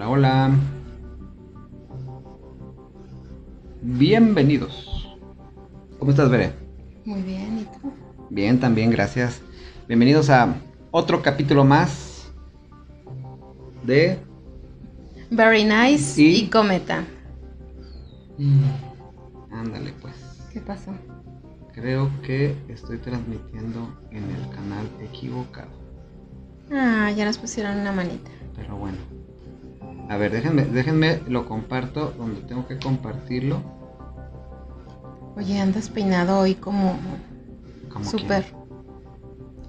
Hola, hola. Bienvenidos. ¿Cómo estás, Bere? Muy bien, ¿y tú? Bien, también, gracias. Bienvenidos a otro capítulo más de... Very nice ¿Y? y, cometa. Ándale, pues. ¿Qué pasó? Creo que estoy transmitiendo en el canal equivocado. Ah, ya nos pusieron una manita. Pero bueno. A ver, déjenme, déjenme, lo comparto donde tengo que compartirlo. Oye, andas peinado hoy como Como quién.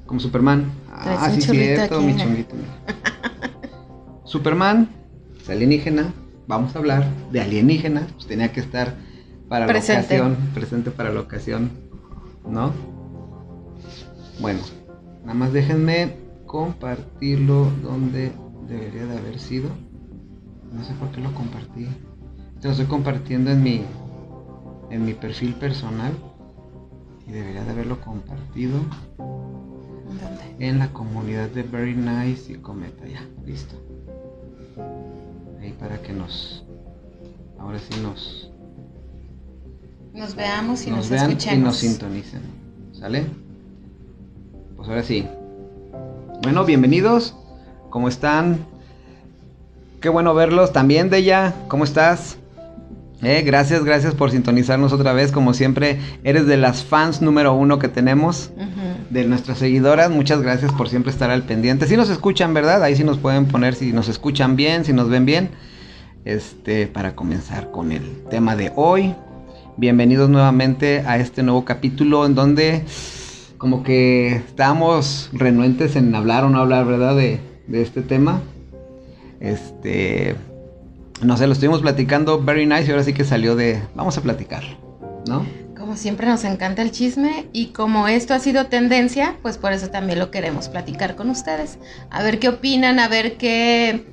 Como Superman. Ah, sí, cierto, aquí, mi mira. chonguito. Superman, es alienígena. Vamos a hablar de alienígena. Pues tenía que estar para Presente. la ocasión, presente para la ocasión, ¿no? Bueno, nada más déjenme compartirlo donde debería de haber sido. No sé por qué lo compartí. Te lo estoy compartiendo en mi en mi perfil personal y debería de haberlo compartido ¿Dónde? en la comunidad de Very Nice y Cometa. Ya, listo. Ahí para que nos. Ahora sí nos, Nos veamos y nos nos, vean y escuchemos. nos sintonicen. ¿Sale? Pues ahora sí. Bueno, bienvenidos. ¿Cómo están? Qué bueno verlos. También, Deya, ¿cómo estás? Eh, gracias, gracias por sintonizarnos otra vez. Como siempre, eres de las fans número uno que tenemos. Ujú. de nuestras seguidoras. Muchas gracias por siempre estar al pendiente. Si nos escuchan, ¿verdad? Ahí sí nos pueden poner si nos escuchan bien, si nos ven bien. Este, para comenzar con el tema de hoy. Bienvenidos nuevamente a este nuevo capítulo en donde como que estábamos renuentes en hablar o no hablar, ¿verdad? De, de este tema. Este, no sé, lo estuvimos platicando very nice y ahora sí que salió de, vamos a platicar, ¿no? Como siempre nos encanta el chisme y como esto ha sido tendencia, pues por eso también lo queremos platicar con ustedes. A ver qué opinan, a ver qué,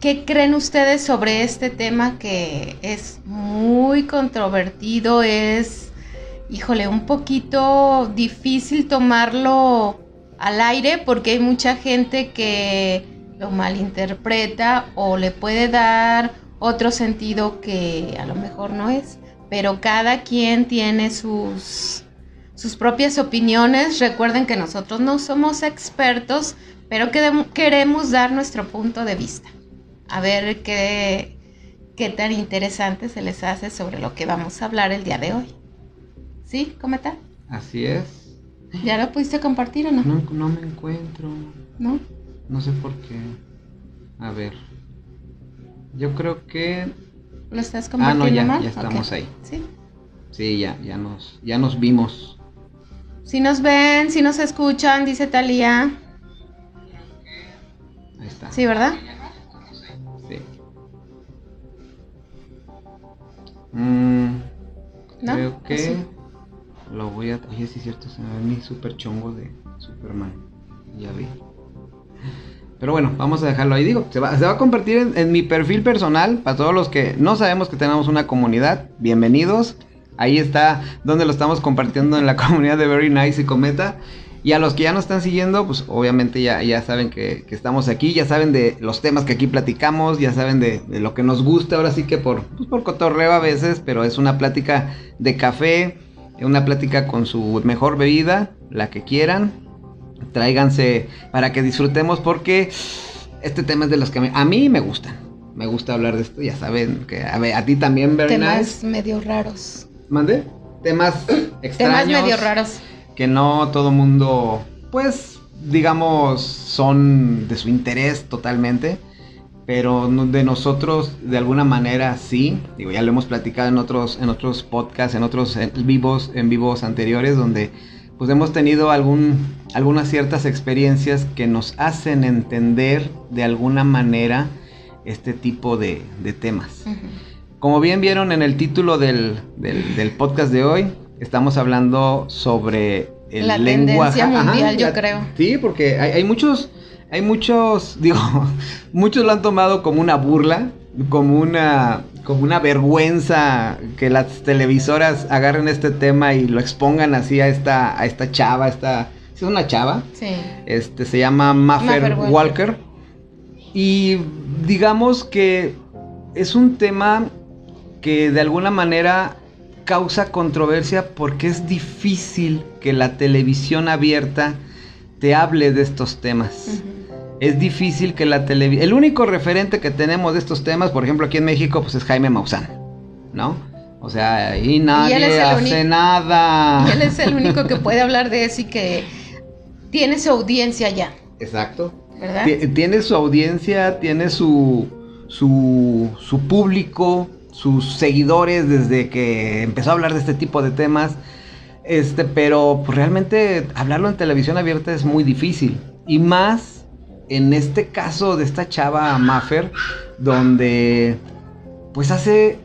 qué creen ustedes sobre este tema que es muy controvertido, es, híjole, un poquito difícil tomarlo al aire porque hay mucha gente que lo malinterpreta o le puede dar otro sentido que a lo mejor no es pero cada quien tiene sus, sus propias opiniones. Recuerden que nosotros no somos expertos, pero que queremos dar nuestro punto de vista. A ver qué, qué tan interesante se les hace sobre lo que vamos a hablar el día de hoy. ¿Sí? ¿Cometa? Así es. ¿Ya lo pudiste compartir o no? No, no me encuentro. ¿No? No sé por qué. A ver. Yo creo que. ¿Lo estás Ah, compartiendo no, ya, mal? ya estamos ahí. ¿Sí? Sí, ya, ya nos, ya nos vimos. Si nos ven, si nos escuchan, dice Talía. Ahí está. Sí, ¿verdad? Sí. Mm, ¿No? Creo que lo voy a. Oye, sí es cierto, se me ve mi super chongo de Superman. Ya vi. Pero bueno, vamos a dejarlo ahí. Digo, se va, a compartir en, mi perfil personal. Para todos los que no sabemos que tenemos una comunidad, bienvenidos. Ahí está donde lo estamos compartiendo en la comunidad de Very Nice y Cometa. Y a los que ya nos están siguiendo, pues obviamente ya, ya saben que, estamos aquí, ya saben de los temas que aquí platicamos, ya saben de, de lo que nos gusta, ahora sí que por, pues por cotorreo a veces, pero es una plática de café, una plática con su mejor bebida, la que quieran. Tráiganse para que disfrutemos porque este tema es de los que a mí, a mí me gustan. Me gusta hablar de esto, ya saben que a, ver, a ti también, Temas medio raros. ¿Mande? Temas extraños Temas medio raros. que no todo mundo, pues, digamos, son de su interés totalmente, pero de nosotros, de alguna manera, sí. Digo, ya lo hemos platicado en otros, en otros podcasts, en otros en vivos, en vivos anteriores, donde pues hemos tenido algún, algunas ciertas experiencias que nos hacen entender de alguna manera este tipo de, de temas. Como bien vieron en el título del, del- del podcast de hoy, estamos hablando sobre el La lenguaje. tendencia mundial, yo la- creo. Sí, porque hay, hay muchos, hay muchos, digo, muchos lo han tomado como una burla, como una, como una vergüenza que las televisoras agarren este tema y lo expongan así a esta, a esta chava, esta, ¿sí es una chava, Sí. este se llama Maffer. Walker. Y digamos que es un tema que de alguna manera causa controversia porque es difícil que la televisión abierta te hable de estos temas. Es difícil que la televisión... El único referente que tenemos de estos temas, por ejemplo aquí en México, pues es Jaime Maussan, ¿no? O sea, y nadie hace nada. Y él es el único que puede hablar de eso y que tiene su audiencia ya. Exacto. ¿Verdad? Tiene su audiencia, tiene su, su, su público, sus seguidores desde que empezó a hablar de este tipo de temas. Este, pero pues, realmente hablarlo en televisión abierta es muy difícil. Y más en este caso de esta chava Maffer, donde pues hace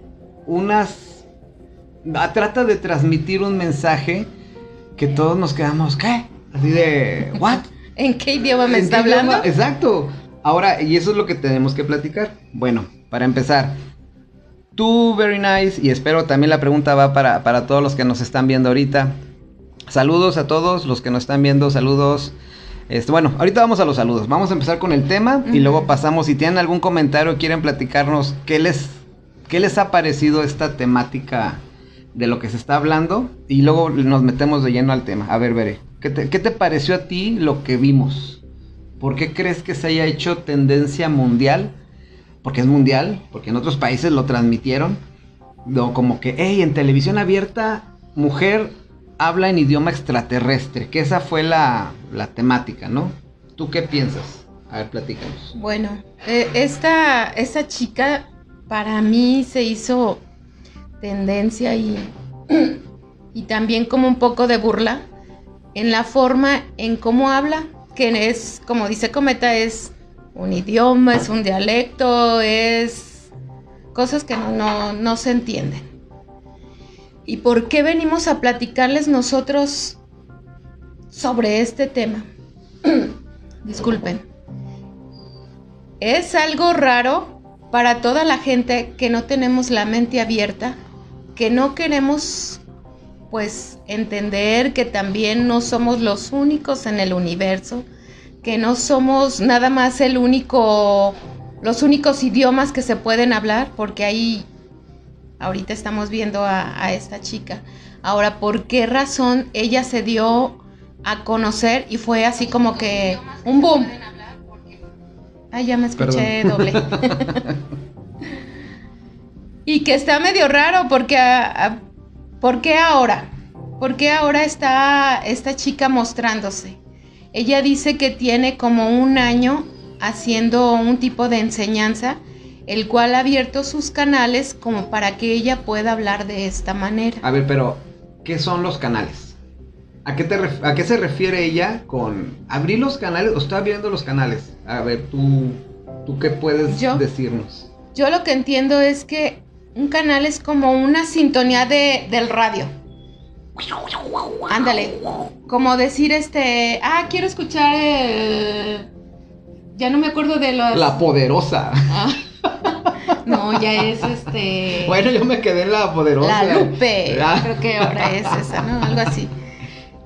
unas... trata de transmitir un mensaje que todos nos quedamos, ¿qué? Así de, ¿what? ¿En qué idioma me está hablando? Exacto. Ahora, y eso es lo que tenemos que platicar. Bueno, para empezar, tú, very nice, y espero también la pregunta va para, para todos los que nos están viendo ahorita. Saludos a todos los que nos están viendo, saludos. Este, bueno, ahorita vamos a los saludos. Vamos a empezar con el tema y luego pasamos. Si tienen algún comentario, quieren platicarnos qué les, qué les ha parecido esta temática de lo que se está hablando y luego nos metemos de lleno al tema. A ver, veré. ¿Qué te, ¿Qué te pareció a ti lo que vimos? ¿Por qué crees que se haya hecho tendencia mundial? Porque es mundial, porque en otros países lo transmitieron. como que, hey, en televisión abierta, mujer habla en idioma extraterrestre, que esa fue la, la temática, ¿no? ¿Tú qué piensas? A ver, platícanos. Bueno, eh, esta, esta chica para mí se hizo tendencia y, y también como un poco de burla en la forma en cómo habla, que es, como dice Cometa, es un idioma, es un dialecto, es cosas que no, no se entienden. ¿Y por qué venimos a platicarles nosotros sobre este tema? Disculpen. Es algo raro para toda la gente que no tenemos la mente abierta, que no queremos pues entender que también no somos los únicos en el universo, que no somos nada más el único, los únicos idiomas que se pueden hablar, porque ahí ahorita estamos viendo a, esta chica. Ahora, ¿por qué razón ella se dio a conocer y fue así como que un boom? Ay, ya me escuché doble. y que está medio raro porque ¿Por qué ahora? ¿Por qué ahora está esta chica mostrándose? Ella dice que tiene como un año haciendo un tipo de enseñanza, el cual ha abierto sus canales como para que ella pueda hablar de esta manera. A ver, pero, ¿qué son los canales? ¿A qué, te ¿A qué se refiere ella con abrir los canales o está abriendo los canales? A ver, tú, ¿tú qué puedes decirnos? Yo lo que entiendo es que un canal es como una sintonía de, del radio. Ándale. Como decir este. Ah, quiero escuchar el. Ya no me acuerdo de los. La poderosa. Ah. No, ya es este. Bueno, yo me quedé en la poderosa. La Lupe. Creo que ahora es esa, ¿no? Algo así.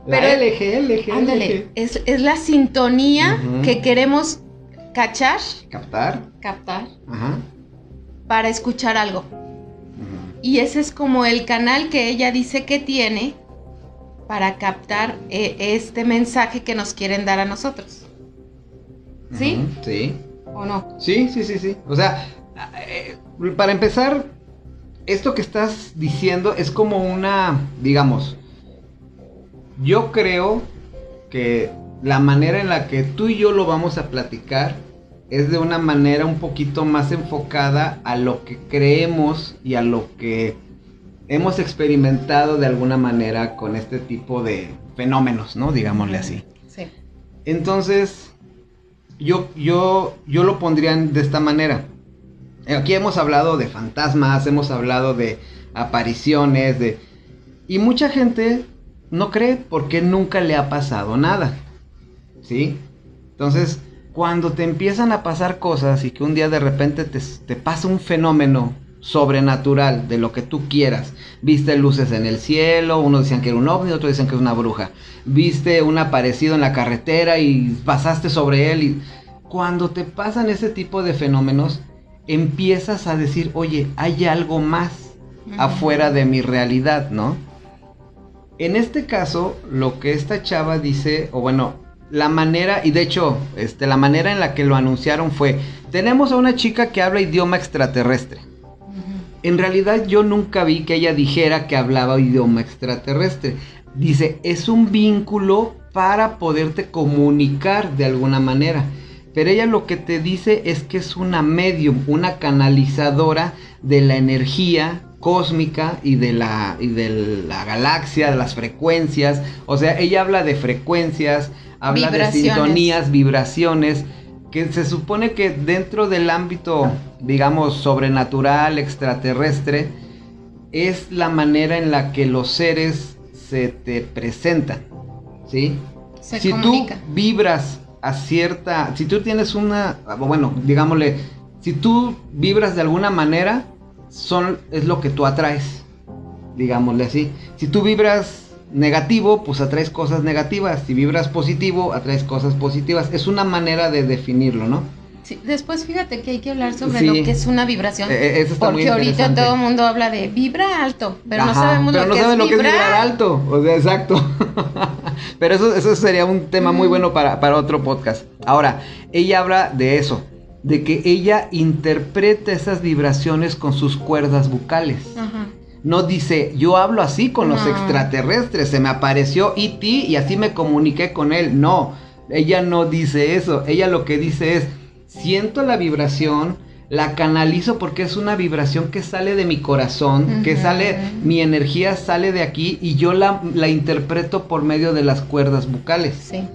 Pero, la LG, LG. Ándale. Es, es, la sintonía que queremos cachar. Captar. Captar. Ajá. Para escuchar algo. Y ese es como el canal que ella dice que tiene para captar eh, este mensaje que nos quieren dar a nosotros. ¿Sí? sí. ¿O no? Sí, sí, sí, sí. O sea, eh, para empezar, esto que estás diciendo es como una, digamos, yo creo que la manera en la que tú y yo lo vamos a platicar es de una manera un poquito más enfocada a lo que creemos y a lo que hemos experimentado de alguna manera con este tipo de fenómenos, ¿no? Digámosle así. Sí. Entonces, yo, yo, yo lo pondría de esta manera. Aquí hemos hablado de fantasmas, hemos hablado de apariciones, de... Y mucha gente no cree porque nunca le ha pasado nada. ¿Sí? Entonces, cuando te empiezan a pasar cosas y que un día de repente te, pasa un fenómeno sobrenatural de lo que tú quieras. Viste luces en el cielo, unos decían que era un ovni, otros decían que es una bruja. Viste un aparecido en la carretera y pasaste sobre él y cuando te pasan ese tipo de fenómenos, empiezas a decir, oye, hay algo más afuera de mi realidad, ¿no? En este caso, lo que esta chava dice, o bueno, la manera, y de hecho, este, la manera en la que lo anunciaron fue, tenemos a una chica que habla idioma extraterrestre. En realidad yo nunca vi que ella dijera que hablaba idioma extraterrestre. Dice, es un vínculo para poderte comunicar de alguna manera. Pero ella lo que te dice es que es una medium, una canalizadora de la energía cósmica y de la, y de la galaxia, de las frecuencias. O sea, ella habla de frecuencias, habla de sintonías, vibraciones, que se supone que dentro del ámbito, digamos, sobrenatural, extraterrestre, es la manera en la que los seres se te presentan, ¿sí? si tú vibras a cierta, si tú tienes una, bueno, digámosle, si tú vibras de alguna manera, son, es lo que tú atraes, digámosle así. Si tú vibras negativo, pues atraes cosas negativas. Si vibras positivo, atraes cosas positivas. Es una manera de definirlo, ¿no? Sí, después fíjate que hay que hablar sobre lo que es una vibración. Eh, porque ahorita todo el mundo habla de vibra alto, pero no sabemos lo, que, es lo que es vibrar alto. O sea, exacto. pero eso, eso sería un tema muy bueno para, para otro podcast. Ahora, ella habla de eso de que ella interpreta esas vibraciones con sus cuerdas bucales. No dice, yo hablo así con los extraterrestres, se me apareció E.T. y así me comuniqué con él. No, ella no dice eso. Ella lo que dice es, siento la vibración, la canalizo porque es una vibración que sale de mi corazón, que sale, mi energía sale de aquí y yo la, la interpreto por medio de las cuerdas bucales. Sí.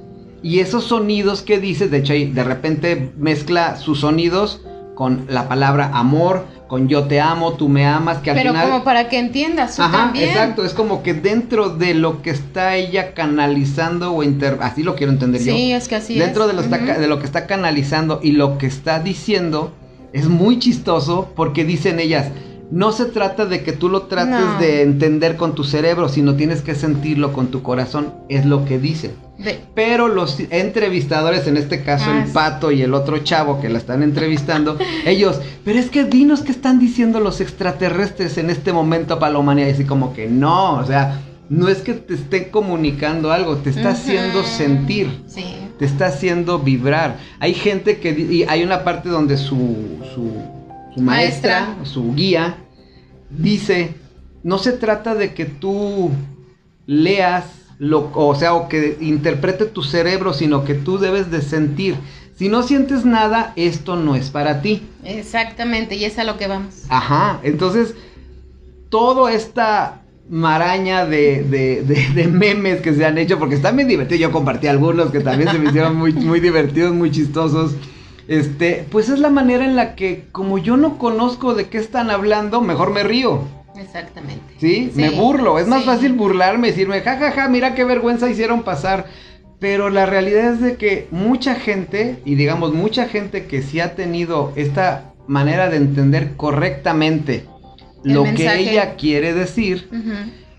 Y esos sonidos que dices, de hecho, de repente mezcla sus sonidos con la palabra amor, con yo te amo, tú me amas, que al Pero como para que entiendas, tú Ajá, exacto, es como que dentro de lo que está ella canalizando o inter... así lo quiero entender yo. Sí, es que así dentro es. De, de lo que está canalizando y lo que está diciendo es muy chistoso porque dicen ellas, no se trata de que tú lo trates de entender con tu cerebro, sino tienes que sentirlo con tu corazón, es lo que dicen. Pero los entrevistadores, en este caso el ah, pato y el otro chavo que la están entrevistando, ellos, pero es que dinos qué están diciendo los extraterrestres en este momento para la humanidad. Y así como que no, o sea, no es que te estén comunicando algo, te está haciendo sentir. Te está haciendo vibrar. Hay gente que, y hay una parte donde su, su su maestra, su guía, dice, no se trata de que tú leas, lo, o sea, o que interprete tu cerebro, sino que tú debes de sentir. Si no sientes nada, esto no es para ti. Exactamente, y es a lo que vamos. Ajá, entonces, toda esta maraña de, de, de, memes que se han hecho, porque están bien divertidos, yo compartí algunos que también se me hicieron muy, muy divertidos, muy chistosos. Este, pues es la manera en la que, como yo no conozco de qué están hablando, mejor me río. Exactamente. ¿Sí? me burlo. Es más fácil burlarme y decirme, jajaja, ja, ja, mira qué vergüenza hicieron pasar. Pero la realidad es de que mucha gente, y digamos mucha gente que sí ha tenido esta manera de entender correctamente lo que ella quiere decir,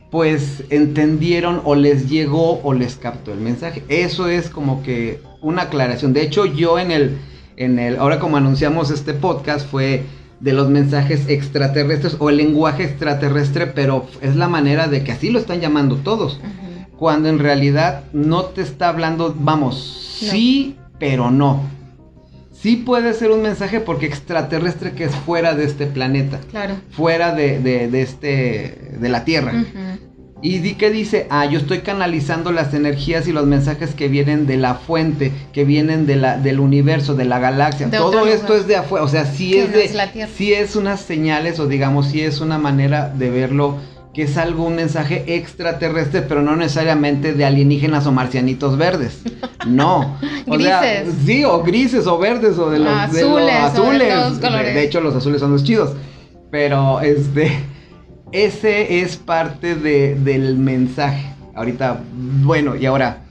pues entendieron o les llegó o les captó el mensaje. Eso es como que una aclaración. De hecho, yo en el en el, ahora como anunciamos este podcast fue de los mensajes extraterrestres o el lenguaje extraterrestre, pero es la manera de que así lo están llamando todos. Cuando en realidad no te está hablando, vamos, sí, pero no. Sí puede ser un mensaje porque extraterrestre que es fuera de este planeta. Claro. Fuera de, de, este, de la Tierra. ¿Y di qué dice? Ah, yo estoy canalizando las energías y los mensajes que vienen de la fuente, que vienen de la, del universo, de la galaxia. Todo esto es de afuera, o sea, sí es de, sí es unas señales o digamos, sí es una manera de verlo que es algo, un mensaje extraterrestre, pero no necesariamente de alienígenas o marcianitos verdes. No. O grises. sí, o grises o verdes o de los azules. De, de hecho, los azules son los chidos. Pero este ese es parte del mensaje. Ahorita, bueno, y ahora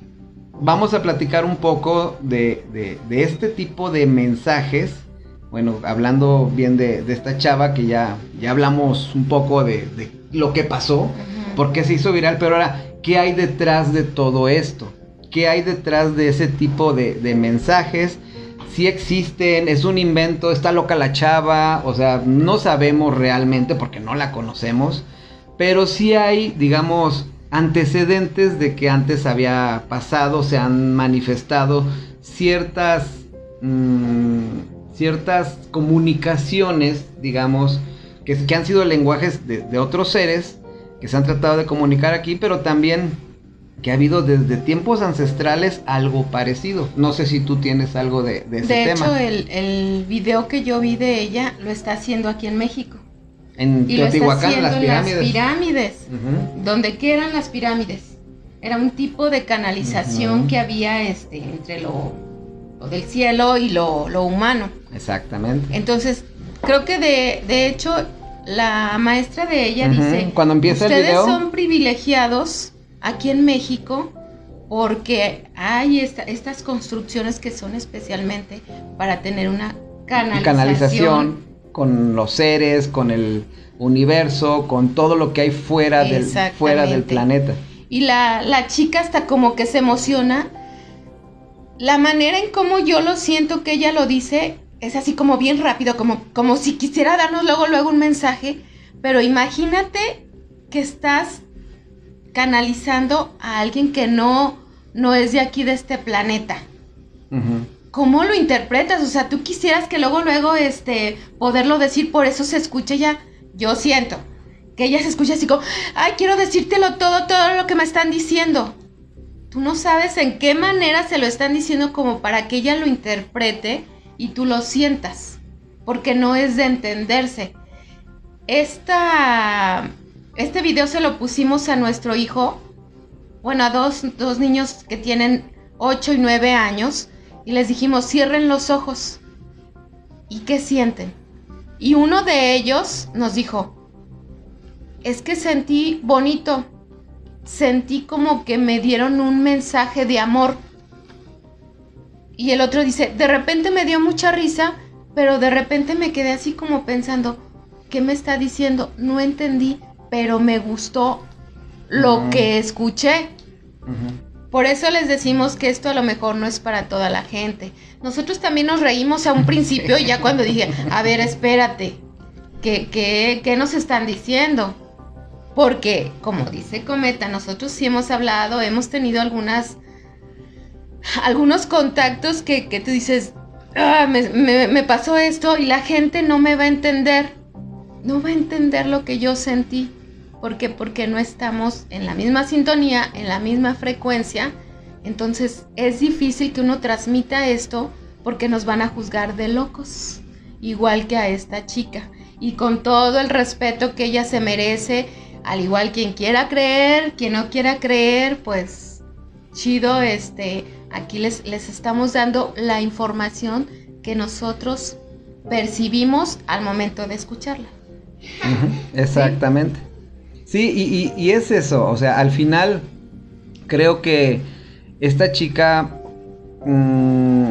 vamos a platicar un poco de, este tipo de mensajes. Bueno, hablando bien de, esta chava que ya, ya hablamos un poco de, lo que pasó, por qué se hizo viral, pero ahora, ¿qué hay detrás de todo esto? ¿Qué hay detrás de ese tipo de, mensajes? Si existen, es un invento, está loca la chava, o sea, no sabemos realmente porque no la conocemos, pero sí hay, digamos, antecedentes de que antes había pasado, se han manifestado ciertas, mm, ciertas comunicaciones, digamos, que, que han sido lenguajes de otros seres que se han tratado de comunicar aquí, pero también que ha habido desde tiempos ancestrales algo parecido. No sé si tú tienes algo de, de ese De tema. hecho, el, el video que yo vi de ella lo está haciendo aquí en México. en Y lo está Teotihuacán, haciendo las pirámides. las pirámides. ¿Dónde qué eran las pirámides? Era un tipo de canalización que había este, entre lo, lo del cielo y lo, lo humano. Exactamente. Entonces, creo que de, de hecho, la maestra de ella dice, Cuando empieza el ustedes video- son privilegiados aquí en México porque hay esta- estas construcciones que son especialmente para tener una canalización. Canalización con los seres, con el universo, con todo lo que hay fuera del, fuera del planeta. Y la, la chica hasta como que se emociona. La manera en cómo yo lo siento que ella lo dice es así como bien rápido, como, como si quisiera darnos luego, luego un mensaje. Pero imagínate que estás canalizando a alguien que no, no es de aquí, de este planeta. ¿Cómo lo interpretas? O sea, tú quisieras que luego, luego, este, poderlo decir, por eso se escucha ya. Yo siento que ella se escucha así como, ay, quiero decírtelo todo, todo lo que me están diciendo. Tú no sabes en qué manera se lo están diciendo como para que ella lo interprete y tú lo sientas, porque no es de entenderse. Esta, este video se lo pusimos a nuestro hijo, bueno, a dos, dos niños que tienen 8 y 9 años, y les dijimos, cierren los ojos. ¿Y qué sienten? Y uno de ellos nos dijo, es que sentí bonito, sentí como que me dieron un mensaje de amor. Y el otro dice, de repente me dio mucha risa, pero de repente me quedé así como pensando, ¿qué me está diciendo? No entendí, pero me gustó lo que escuché. Por eso les decimos que esto a lo mejor no es para toda la gente. Nosotros también nos reímos a un principio ya cuando dije, a ver, espérate, ¿qué, qué, qué nos están diciendo? Porque, como dice Cometa, nosotros sí hemos hablado, hemos tenido algunas, algunos contactos que, que tú dices, "Ah, me, me- me pasó esto y la gente no me va a entender, no va a entender lo que yo sentí. ¿Por qué? Porque no estamos en la misma sintonía, en la misma frecuencia. Entonces es difícil que uno transmita esto porque nos van a juzgar de locos, igual que a esta chica. Y con todo el respeto que ella se merece, al igual quien quiera creer, quien no quiera creer, pues chido, este, aquí les, les estamos dando la información que nosotros percibimos al momento de escucharla. Exactamente. Y, y- y es eso, o sea, al final creo que esta chica mm,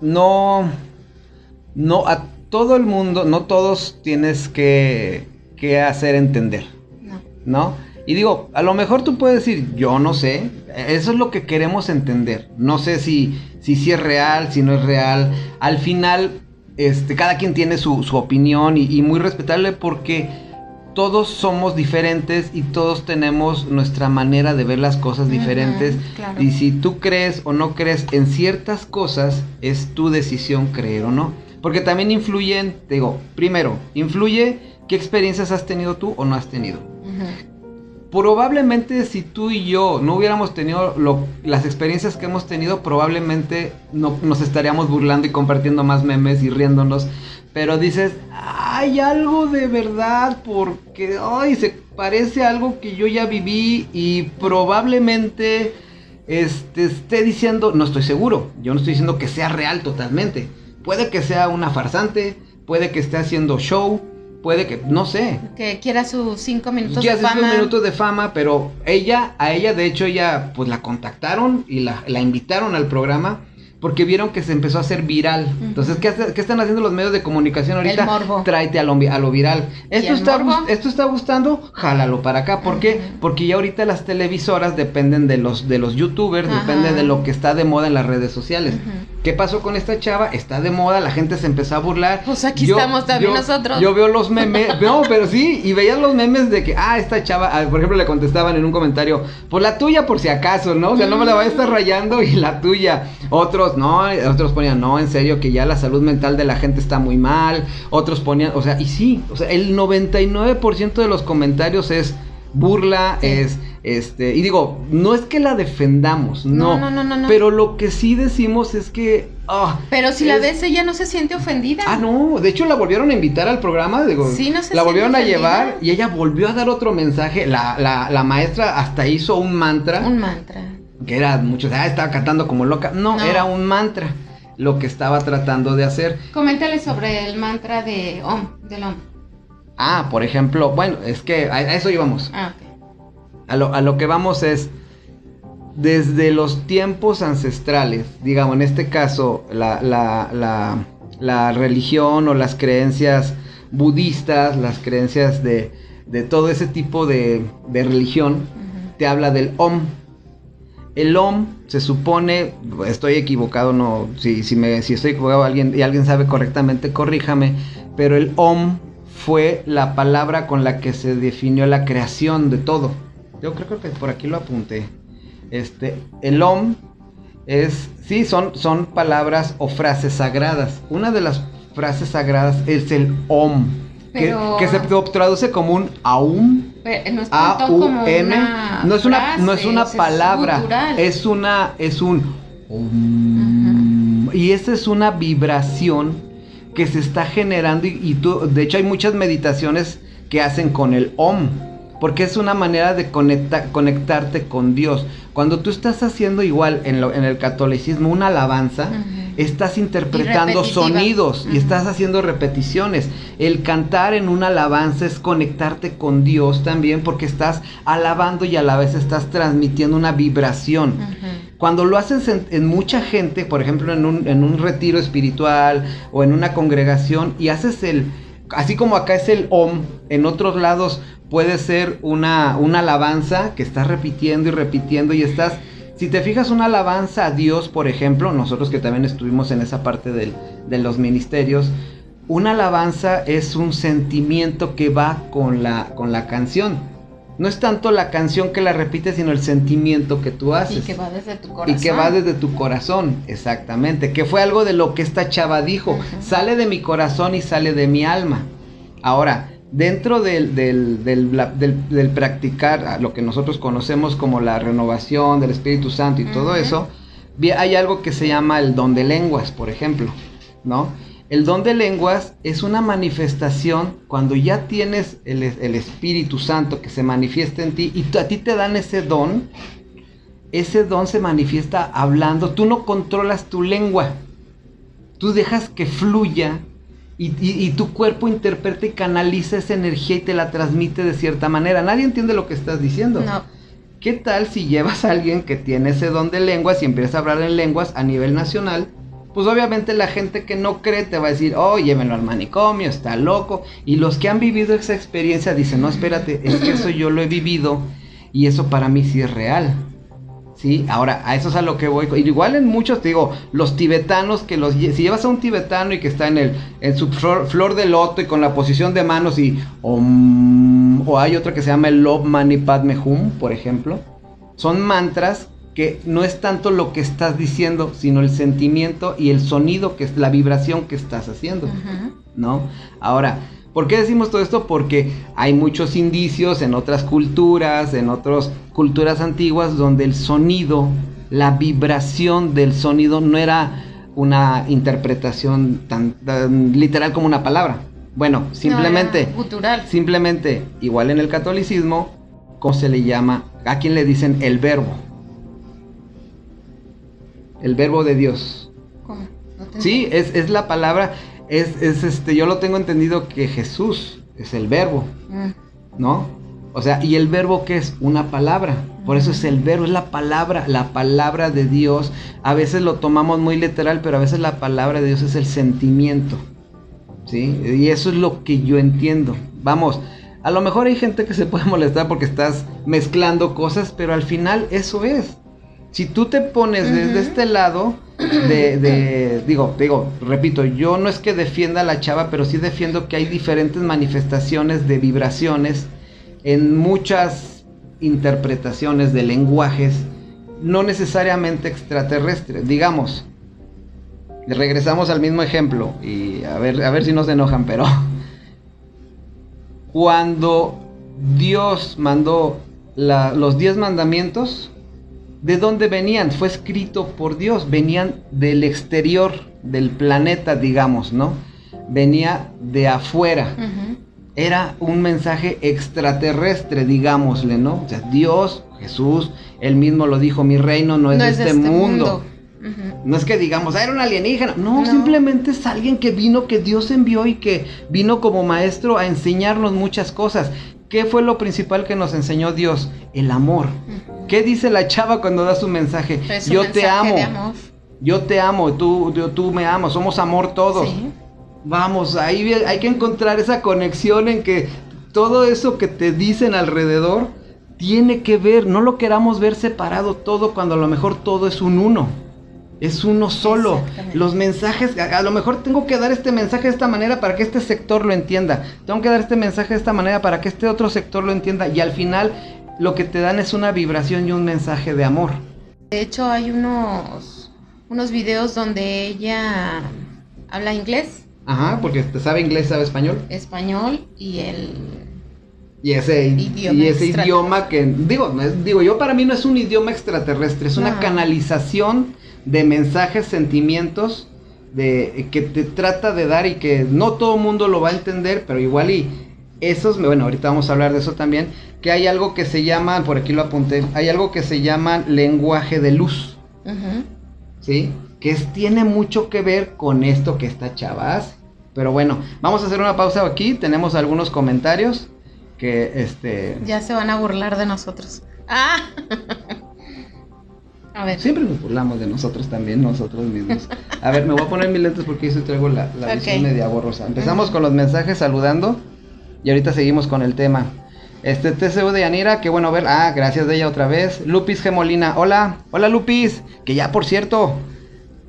no, no, a todo el mundo, no todos tienes que, que hacer entender, No. ¿no? Y digo, a lo mejor tú puedes decir, yo no sé, eso es lo que queremos entender. No sé si, si, sí es real, si no es real. Al final, este, cada quien tiene su, su opinión y, y muy respetable porque todos somos diferentes y todos tenemos nuestra manera de ver las cosas diferentes. claro. Y si tú crees o no crees en ciertas cosas, es tu decisión creer o no. Porque también influyen, te digo, primero, influye qué experiencias has tenido tú o no has tenido. Probablemente si tú y yo no hubiéramos tenido lo- las experiencias que hemos tenido, probablemente no, nos estaríamos burlando y compartiendo más memes y riéndonos. Pero dices, hay algo de verdad porque, ay, se parece a algo que yo ya viví y probablemente este, esté diciendo, no estoy seguro, yo no estoy diciendo que sea real totalmente. Puede que sea una farsante, puede que esté haciendo show, puede que, no sé, Que quiera sus cinco minutos ya de fama. minutos de fama, pero ella, a ella, de hecho, ella, pues la contactaron y la, la invitaron al programa porque vieron que se empezó a hacer viral. Entonces, ¿qué, hace- qué están haciendo los medios de comunicación ahorita? El morbo. Tráete a lo, a lo viral. Esto está, morbo? esto está gustando, jálalo para acá. ¿Por qué? Porque ya ahorita las televisoras dependen de los, de los youtubers, Ajá. dependen de lo que está de moda en las redes sociales. ¿Qué pasó con esta chava? Está de moda, la gente se empezó a burlar. Pues aquí estamos también nosotros. Yo veo los memes, no, pero sí, y veías los memes de que, ah, esta chava, ah, por ejemplo, le contestaban en un comentario, pues la tuya por si acaso, ¿no? O sea, no me la vaya a estar rayando y la tuya. Otros, no, otros ponían, no, en serio, que ya la salud mental de la gente está muy mal. Otros ponían, o sea, y sí, o sea, el 99% de los comentarios es burla, es este, y digo, no es que la defendamos, no, no, no, no, pero lo que sí decimos es que ah, pero si la ves ella no se siente ofendida. Ah, no, de hecho la volvieron a invitar al programa, digo, sí, no se la volvieron a llevar y ella volvió a dar otro mensaje, la, la, la maestra hasta hizo un mantra. Un mantra. Que era muchos, ah, estaba cantando como loca. No, era un mantra lo que estaba tratando de hacer. Coméntale sobre el mantra de Om, del Om. Ah, por ejemplo, bueno, es que a, eso íbamos. Ah, ok. A lo, a lo que vamos es, desde los tiempos ancestrales, digamos, en este caso, la, la, la, religión o las creencias budistas, las creencias de, de todo ese tipo de, de religión, te habla del Om. El Om se supone, estoy equivocado, no, si, si, me, si estoy equivocado alguien, y alguien sabe correctamente, corríjame, pero el Om fue la palabra con la que se definió la creación de todo. Yo creo, que por aquí lo apunté. Este, el Om es, sí, son, son palabras o frases sagradas. Una de las frases sagradas es el Om, que, se traduce como un Aum. No es A -U -M. no es una, no es una palabra, es, una, es un Y esa es una vibración que se está generando y, tú, de hecho hay muchas meditaciones que hacen con el OM, porque es una manera de conectarte con Dios. Cuando tú estás haciendo igual en, en el catolicismo una alabanza, estás interpretando sonidos y estás haciendo repeticiones. El cantar en una alabanza es conectarte con Dios también porque estás alabando y a la vez estás transmitiendo una vibración. Cuando lo haces en, mucha gente, por ejemplo en un, en un retiro espiritual o en una congregación y haces el, así como acá es el OM, en otros lados puede ser una, una alabanza que estás repitiendo y repitiendo y estás... Si te fijas una alabanza a Dios, por ejemplo, nosotros que también estuvimos en esa parte de los ministerios, una alabanza es un sentimiento que va con la, con la canción. No es tanto la canción que la repites, sino el sentimiento que tú haces. Y que va desde tu corazón. Y que va desde tu corazón, exactamente. Que fue algo de lo que esta chava dijo. Sale de mi corazón y sale de mi alma. Ahora, dentro del, del, del, practicar lo que nosotros conocemos como la renovación del Espíritu Santo y todo eso, hay algo que se llama el don de lenguas, por ejemplo, ¿no? El don de lenguas es una manifestación cuando ya tienes el, Espíritu Santo que se manifiesta en ti y a ti te dan ese don. Ese don se manifiesta hablando. Tú no controlas tu lengua. Tú dejas que fluya y, tu cuerpo interpreta y canaliza esa energía y te la transmite de cierta manera. Nadie entiende lo que estás diciendo. No. ¿Qué tal si llevas a alguien que tiene ese don de lenguas y empieza a hablar en lenguas a nivel nacional? Pues obviamente la gente que no cree te va a decir, oh, llévenlo al manicomio, está loco. Y los que han vivido esa experiencia dicen, no, espérate, es que eso yo lo he vivido y eso para mí sí es real. ¿Sí? Ahora, a eso es a lo que voy. Igual en muchos, te digo, los tibetanos que los... Si llevas a un tibetano y que está en, el, en su flor, de loto y con la posición de manos y... o hay otra que se llama el Love Mani Padme Hum, por ejemplo. Son mantras que no es tanto lo que estás diciendo, sino el sentimiento y el sonido, que es la vibración que estás haciendo, ¿no? Ahora, ¿por qué decimos todo esto? Porque hay muchos indicios en otras culturas, en otras culturas antiguas, donde el sonido, la vibración del sonido no era una interpretación tan, literal como una palabra. Bueno, simplemente, simplemente, igual en el catolicismo, ¿cómo se le llama? ¿A quién le dicen el verbo? El verbo de Dios. ¿Cómo? sí, es, la palabra, es, este, yo lo tengo entendido que Jesús es el verbo, mm. ¿no? O sea, y el verbo que es una palabra, por eso es el verbo, es la palabra, la palabra de Dios. A veces lo tomamos muy literal, pero a veces la palabra de Dios es el sentimiento, ¿sí? Y eso es lo que yo entiendo. Vamos, a lo mejor hay gente que se puede molestar porque estás mezclando cosas, pero al final eso es. Si tú te pones desde este lado, de, de, digo, digo, repito, yo no es que defienda a la chava, pero sí defiendo que hay diferentes manifestaciones de vibraciones en muchas interpretaciones de lenguajes, no necesariamente extraterrestres, digamos. Regresamos al mismo ejemplo y a ver, a ver si nos enojan, pero cuando Dios mandó los diez mandamientos, ¿de dónde venían? Fue escrito por Dios, venían del exterior del planeta, digamos, ¿no? Venía de afuera. Era un mensaje extraterrestre, digámosle, ¿no? O sea, Dios, Jesús, él mismo lo dijo, mi reino no es, de, este, este mundo. No es que digamos, ah, era un alienígena. No, simplemente es alguien que vino, que Dios envió y que vino como maestro a enseñarnos muchas cosas. ¿Qué fue lo principal que nos enseñó Dios? El amor. ¿Qué dice la chava cuando da su mensaje? yo te amo. Yo te amo, tú, tú me amas, somos amor todos. Vamos, ahí hay que encontrar esa conexión en que todo eso que te dicen alrededor tiene que ver, no lo queramos ver separado todo cuando a lo mejor todo es un uno es uno solo. Los mensajes, a, lo mejor tengo que dar este mensaje de esta manera para que este sector lo entienda. Tengo que dar este mensaje de esta manera para que este otro sector lo entienda. Y al final lo que te dan es una vibración y un mensaje de amor. De hecho hay unos, unos videos donde ella habla inglés. Ajá, porque sabe inglés, sabe español. Español y el y ese idioma, y ese idioma que digo, digo yo para mí no es un idioma extraterrestre, es una canalización de mensajes, sentimientos de que te trata de dar y que no todo el mundo lo va a entender, pero igual y esos, bueno, ahorita vamos a hablar de eso también, que hay algo que se llama, por aquí lo apunté, hay algo que se llama lenguaje de luz. ¿Sí? Que tiene mucho que ver con esto que está chavas. Pero bueno, vamos a hacer una pausa aquí, tenemos algunos comentarios que este ya se van a burlar de nosotros. Ah. Siempre nos burlamos de nosotros también, nosotros mismos. A ver, me voy a poner mis lentes porque yo traigo la, la visión media borrosa. Empezamos con los mensajes saludando y ahorita seguimos con el tema. Este TCU de Yanira, qué bueno ver. Ah, gracias de ella otra vez. Lupis Gemolina, hola, hola Lupis. Que ya por cierto,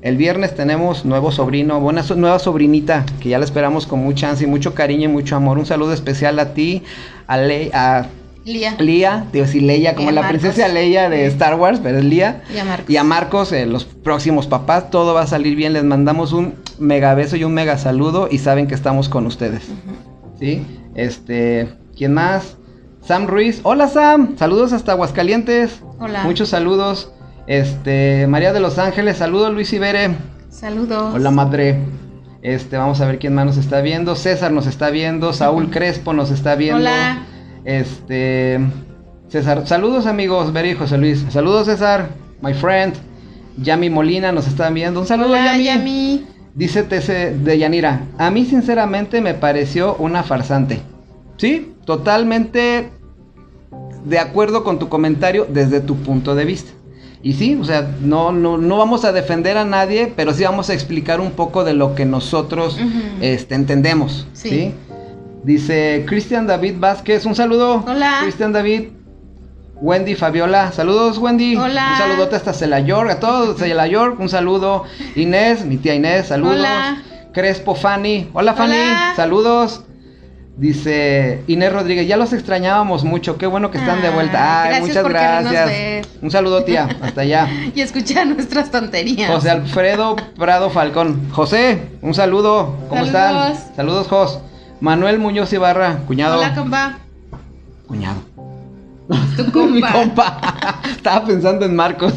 el viernes tenemos nuevo sobrino, buena nueva sobrinita, que ya la esperamos con mucha ansia y mucho cariño y mucho amor. Un saludo especial a ti, a, Le a Lía. Lía, digo, sí, Leia, como la princesa Leia de Star Wars, pero es Lía. Y a Marcos. Y a Marcos, eh, los próximos papás, todo va a salir bien. Les mandamos un mega beso y un mega saludo y saben que estamos con ustedes. ¿Sí? Este, ¿quién más? Sam Ruiz. Hola Sam, saludos hasta Aguascalientes. Hola. Muchos saludos. Este, María de los Ángeles, saludos Luis Ibere. Saludos. Hola madre. Este, vamos a ver quién más nos está viendo. César nos está viendo. Saúl Crespo nos está viendo. Hola. Este. César, saludos amigos, Beri José Luis. Saludos César, my friend. Yami Molina nos está viendo. Un saludo, Hola, Yami. Dice TC de Yanira. A mí, sinceramente, me pareció una farsante. Sí, totalmente de acuerdo con tu comentario desde tu punto de vista. Y sí, o sea, no, no, no vamos a defender a nadie, pero sí vamos a explicar un poco de lo que nosotros este, entendemos. ¿sí? Dice Cristian David Vázquez, un saludo. Hola. Cristian David. Wendy Fabiola, saludos Wendy. Hola. Un saludote hasta Cela York, a todos Cela York, un saludo. Inés, mi tía Inés, saludos. Hola. Crespo Fanny, hola Fanny, saludos. Dice Inés Rodríguez, ya los extrañábamos mucho, qué bueno que están de vuelta. Ay, muchas gracias. Un saludo, tía, hasta allá. y escucha nuestras tonterías. José Alfredo Prado Falcón. José, un saludo. ¿Cómo están? Saludos, Jos. Manuel Muñoz Ibarra, cuñado. Hola, compa. Cuñado. Tu compa. Mi compa. Estaba pensando en Marcos.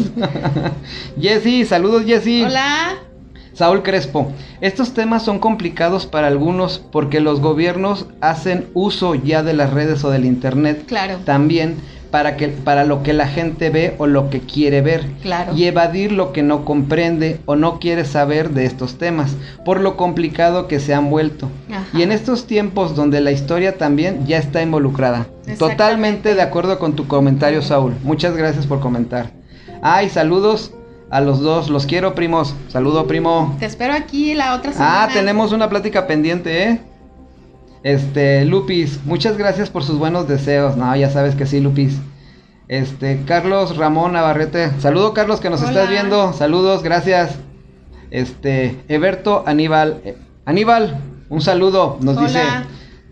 Jessy, saludos Jessy. Hola. Saúl Crespo, estos temas son complicados para algunos porque los gobiernos hacen uso ya de las redes o del internet. Claro. También para, que, para lo que la gente ve o lo que quiere ver. Claro. Y evadir lo que no comprende o no quiere saber de estos temas, por lo complicado que se han vuelto. Y en estos tiempos donde la historia también ya está involucrada. Totalmente de acuerdo con tu comentario, Saúl. Muchas gracias por comentar. Ay, saludos a los dos. Los quiero, primos. Saludo, primo. Te espero aquí la otra semana. Ah, tenemos una plática pendiente, ¿eh? Este, Lupis, muchas gracias por sus buenos deseos. No, ya sabes que sí, Lupis. Este, Carlos Ramón Navarrete. Saludo, Carlos, que nos estás viendo. Saludos, gracias. Este, Eberto Aníbal. eh, Aníbal, un saludo. Nos Hola. dice: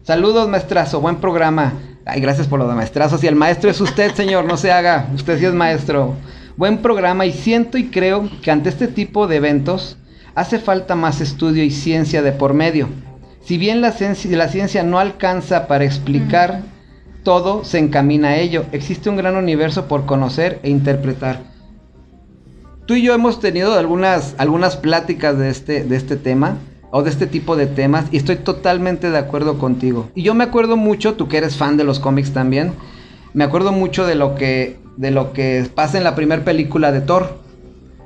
Saludos, maestrazo, buen programa. Ay, gracias por lo de maestrazo. Si el maestro es usted, señor, no se haga. Usted sí es maestro. Buen programa y siento y creo que ante este tipo de eventos hace falta más estudio y ciencia de por medio. Si bien la, ciencia- la ciencia no alcanza para explicar todo, se encamina a ello. Existe un gran universo por conocer e interpretar. Tú y yo hemos tenido algunas, algunas pláticas de este, de este tema o de este tipo de temas y estoy totalmente de acuerdo contigo. Y yo me acuerdo mucho, tú que eres fan de los cómics también, me acuerdo mucho de lo que, de lo que pasa en la primera película de Thor.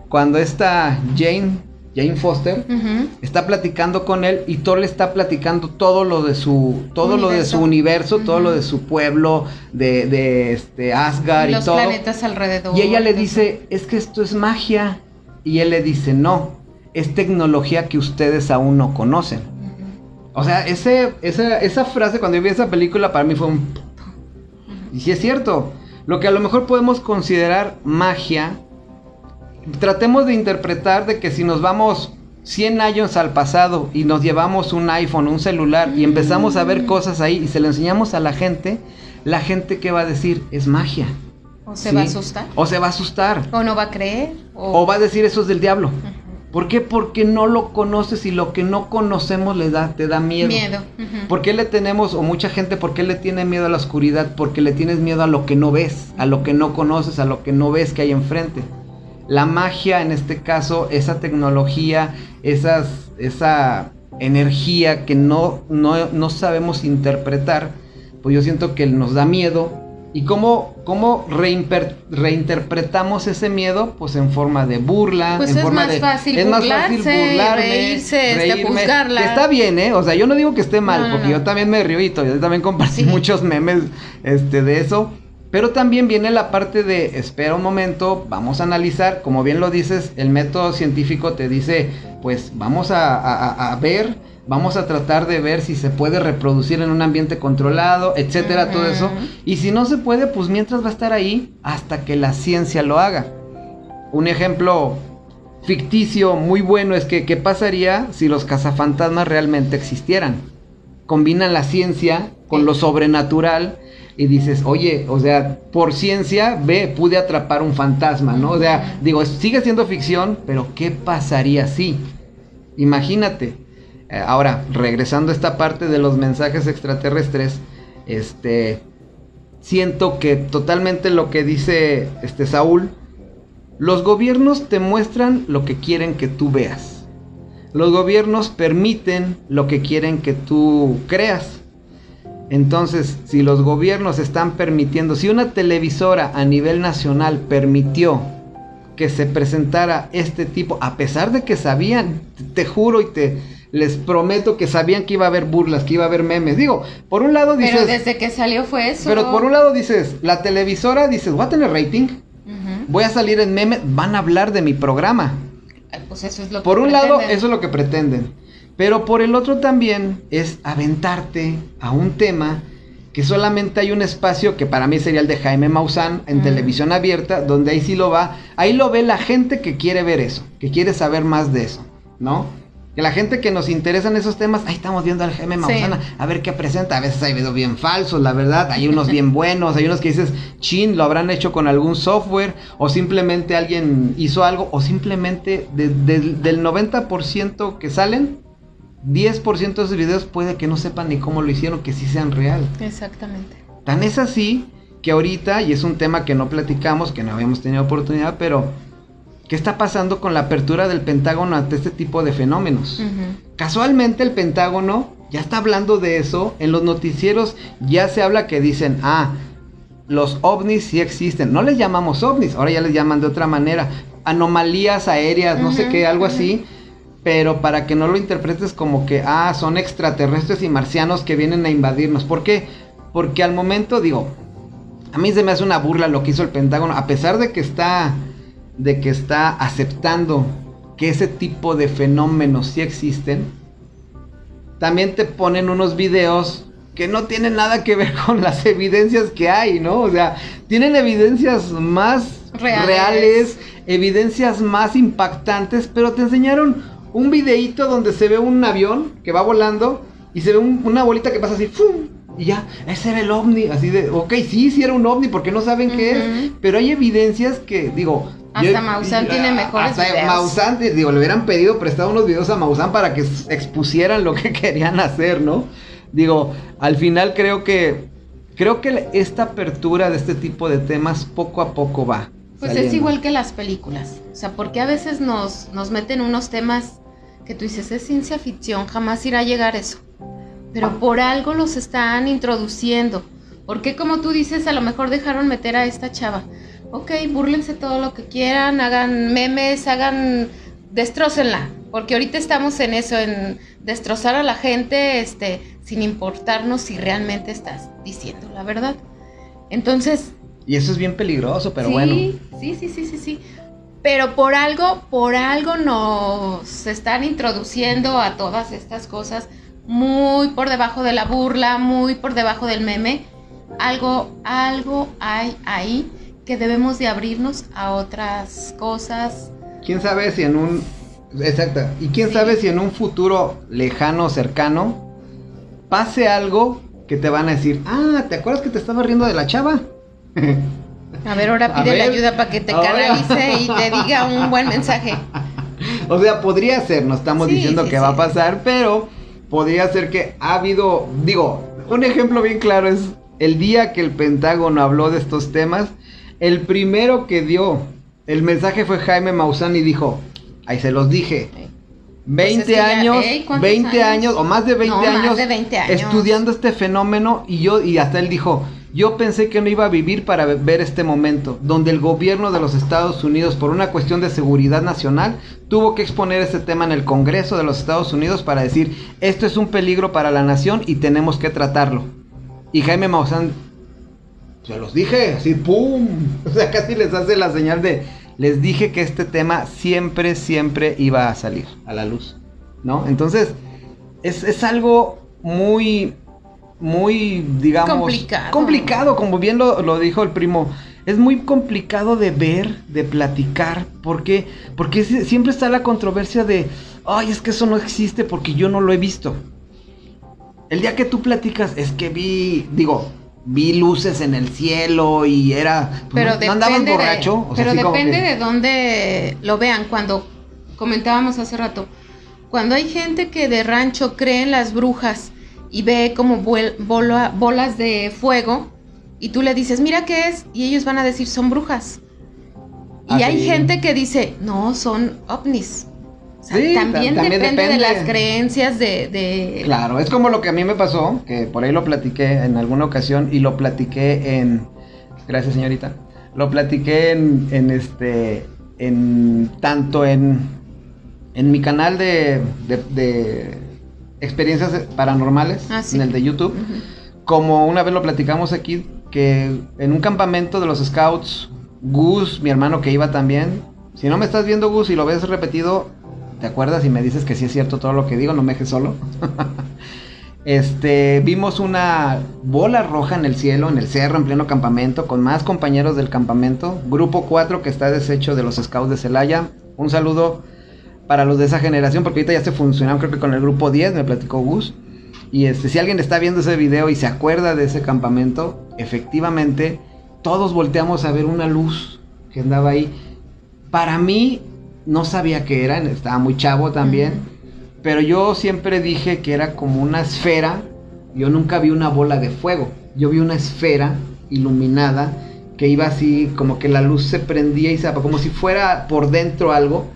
Cuando esta Jane, Jane Foster, está platicando con él y Thor le está platicando todo lo de su todo lo de su universo, todo lo de su pueblo, de, de este Asgard y, Los todo. planetas alrededor. Y ella le dice, es que esto es magia. Y él le dice, no, es tecnología que ustedes aún no conocen. O sea, ese, esa, esa frase cuando yo vi esa película para mí fue un... Y sí es cierto, lo que a lo mejor podemos considerar magia, tratemos de interpretar de que si nos vamos 100 años al pasado y nos llevamos un iPhone, un celular y empezamos a ver Mm. cosas ahí y se lo enseñamos a la gente, la gente que va a decir es magia. O se ¿sí? va a asustar. O se va a asustar. O no va a creer. O va a decir eso es del diablo. ¿Por qué? Porque no lo conoces y lo que no conocemos le da, te da miedo. Miedo. ¿Por qué le tenemos, o mucha gente, por qué le tiene miedo a la oscuridad? Porque le tienes miedo a lo que no ves, a lo que no conoces, a lo que no ves que hay enfrente. La magia, en este caso, esa tecnología, esas, esa energía que no, no, no sabemos interpretar, pues yo siento que nos da miedo. ¿Y cómo, cómo reinterpretamos ese miedo? Pues en forma de burla. Pues en es forma más de, fácil es más fácil burlarme, reírse, este, reírme, juzgarla. que está bien, ¿eh? O sea, yo no digo que esté mal, No, porque yo también me río y yo también compartí Sí. muchos memes este, de eso. Pero también viene la parte de, espera un momento, vamos a analizar, como bien lo dices, el método científico te dice, pues vamos a, a- a- a ver, vamos a tratar de ver si se puede reproducir en un ambiente controlado, etcétera, todo eso. Y si no se puede, pues mientras va a estar ahí hasta que la ciencia lo haga. Un ejemplo ficticio muy bueno es que, ¿qué pasaría si los cazafantasmas realmente existieran? Combinan la ciencia con lo sobrenatural y dices, oye, o sea, por ciencia, ve, pude atrapar un fantasma, ¿no? O sea, digo, sigue siendo ficción, pero ¿qué pasaría si? Imagínate. Eh, ahora, regresando a esta parte de los mensajes extraterrestres, este, siento que totalmente lo que dice este Saúl, los gobiernos te muestran lo que quieren que tú veas. Los gobiernos permiten lo que quieren que tú creas. Entonces, si los gobiernos están permitiendo, si una televisora a nivel nacional permitió que se presentara este tipo, a pesar de que sabían, te, juro y te les prometo que sabían que iba a haber burlas, que iba a haber memes. Digo, por un lado dices, Pero desde que salió fue eso. pero por un lado dices, la televisora dices, voy a tener rating, voy a salir en memes, van a hablar de mi programa. Pues eso es lo Por que un lado, eso es lo que pretenden. Pero por el otro también es aventarte a un tema que solamente hay un espacio que para mí sería el de Jaime Maussan en Mm. televisión abierta, donde ahí sí lo va, ahí lo ve la gente que quiere ver eso, que quiere saber más de eso, ¿no? Que la gente que nos interesan esos temas, ahí estamos viendo al Jaime Maussan, Sí. a ver qué presenta, a veces hay videos bien falsos, la verdad, hay unos bien buenos, hay unos que dices, chin, lo habrán hecho con algún software, o simplemente alguien hizo algo, o simplemente de- de- del 90% que salen, 10% de esos videos puede que no sepan ni cómo lo hicieron, que sí sean real. Exactamente. Tan es así que ahorita, y es un tema que no platicamos, que no habíamos tenido oportunidad, pero ¿qué está pasando con la apertura del Pentágono ante este tipo de fenómenos? Casualmente el Pentágono ya está hablando de eso. En los noticieros ya se habla que dicen, ah, los ovnis sí existen. No les llamamos ovnis, ahora ya les llaman de otra manera. Anomalías aéreas, no sé qué, algo así. Pero para que no lo interpretes como que, ah, son extraterrestres y marcianos que vienen a invadirnos. ¿Por qué? Porque al momento, digo, a mí se me hace una burla lo que hizo el Pentágono, a pesar de que está, de que está aceptando que ese tipo de fenómenos sí existen, también te ponen unos videos que no tienen nada que ver con las evidencias que hay, ¿no? O sea, tienen evidencias más Reales. reales, evidencias más impactantes, pero te enseñaron un videíto donde se ve un avión que va volando y se ve una bolita que pasa así, ¡fum! Y ya, ese era el ovni, así de, ok, sí, sí era un ovni, porque no saben qué es, pero hay evidencias que, digo... Hasta Maussan tiene mejores hasta Maussan, digo, le hubieran pedido prestado unos videos a Maussan para que expusieran lo que querían hacer, ¿no? Digo, al final creo que, creo que esta apertura de este tipo de temas poco a poco va. Pues es igual que las películas, o sea, porque a veces nos, nos meten unos temas que tú dices, es ciencia ficción, jamás irá a llegar eso pero por algo los están introduciendo. Porque como tú dices, a lo mejor dejaron meter a esta chava. Ok, búrlense todo lo que quieran, hagan memes, hagan, destrócenla. Porque ahorita estamos en eso, en destrozar a la gente, este, sin importarnos si realmente estás diciendo la verdad. Entonces. Y eso es bien peligroso, pero bueno. Sí, sí, sí, sí, sí. Pero por algo, por algo nos están introduciendo a todas estas cosas muy por debajo de la burla, muy por debajo del meme. Algo, algo hay ahí que debemos de abrirnos a otras cosas. ¿Quién sabe si en un... Exacto. ¿Y quién sabe si en un futuro lejano, cercano, pase algo que te van a decir, ah, ¿te acuerdas que te estaba riendo de la chava? A ver, ahora pide la ayuda para que te canalice y te diga un buen mensaje. O sea, podría ser, no estamos diciendo que va a pasar, pero podría ser que ha habido, digo, un ejemplo bien claro es el día que el Pentágono habló de estos temas, el primero que dio el mensaje fue Jaime Maussan y dijo, ahí se los dije. 20 pues años, 20 años? o más de 20 años, de 20 años estudiando este fenómeno y yo y hasta él dijo, yo pensé que no iba a vivir para ver este momento, donde el gobierno de los Estados Unidos, por una cuestión de seguridad nacional, tuvo que exponer este tema en el Congreso de los Estados Unidos para decir, esto es un peligro para la nación y tenemos que tratarlo. Y Jaime Maussan, se los dije, así, ¡pum! O sea, casi les hace la señal de, les dije que este tema siempre, siempre iba a salir a la luz, ¿no? Entonces, es, es algo muy muy, digamos, complicado. complicado, como bien lo, dijo el primo. Es muy complicado de ver, de platicar, porque porque siempre está la controversia de, ay, es que eso no existe porque yo no lo he visto. El día que tú platicas es que vi, digo, vi luces en el cielo y era, pues, pero no, andaban borracho. pero depende de dónde lo vean. Cuando comentábamos hace rato, cuando hay gente que de rancho cree en las brujas y ve como bolas de fuego y tú le dices, mira qué es, y ellos van a decir, son brujas. Y hay gente que dice, no, son ovnis. también, depende, de las creencias de, Claro, es como lo que a mí me pasó, que por ahí lo platiqué en alguna ocasión y lo platiqué en... Gracias señorita. Lo platiqué en, en este... En tanto en, en mi canal de, de experiencias paranormales ah, en el de YouTube. Como una vez lo platicamos aquí, que en un campamento de los scouts, Gus, mi hermano que iba también, si no me estás viendo Gus y lo ves repetido, ¿te acuerdas y me dices que sí es cierto todo lo que digo? No me dejes solo. este, vimos una bola roja en el cielo, en el cerro, en pleno campamento, con más compañeros del campamento. Grupo 4 que está deshecho de los scouts de Celaya. Un saludo para los de esa generación, porque ahorita ya se funcionaron, creo que con el grupo 10, me platicó Gus. Y este, si alguien está viendo ese video y se acuerda de ese campamento, efectivamente, todos volteamos a ver una luz que andaba ahí. Para mí, no sabía qué era, estaba muy chavo también, pero yo siempre dije que era como una esfera. Yo nunca vi una bola de fuego, yo vi una esfera iluminada que iba así, como que la luz se prendía y se como si fuera por dentro algo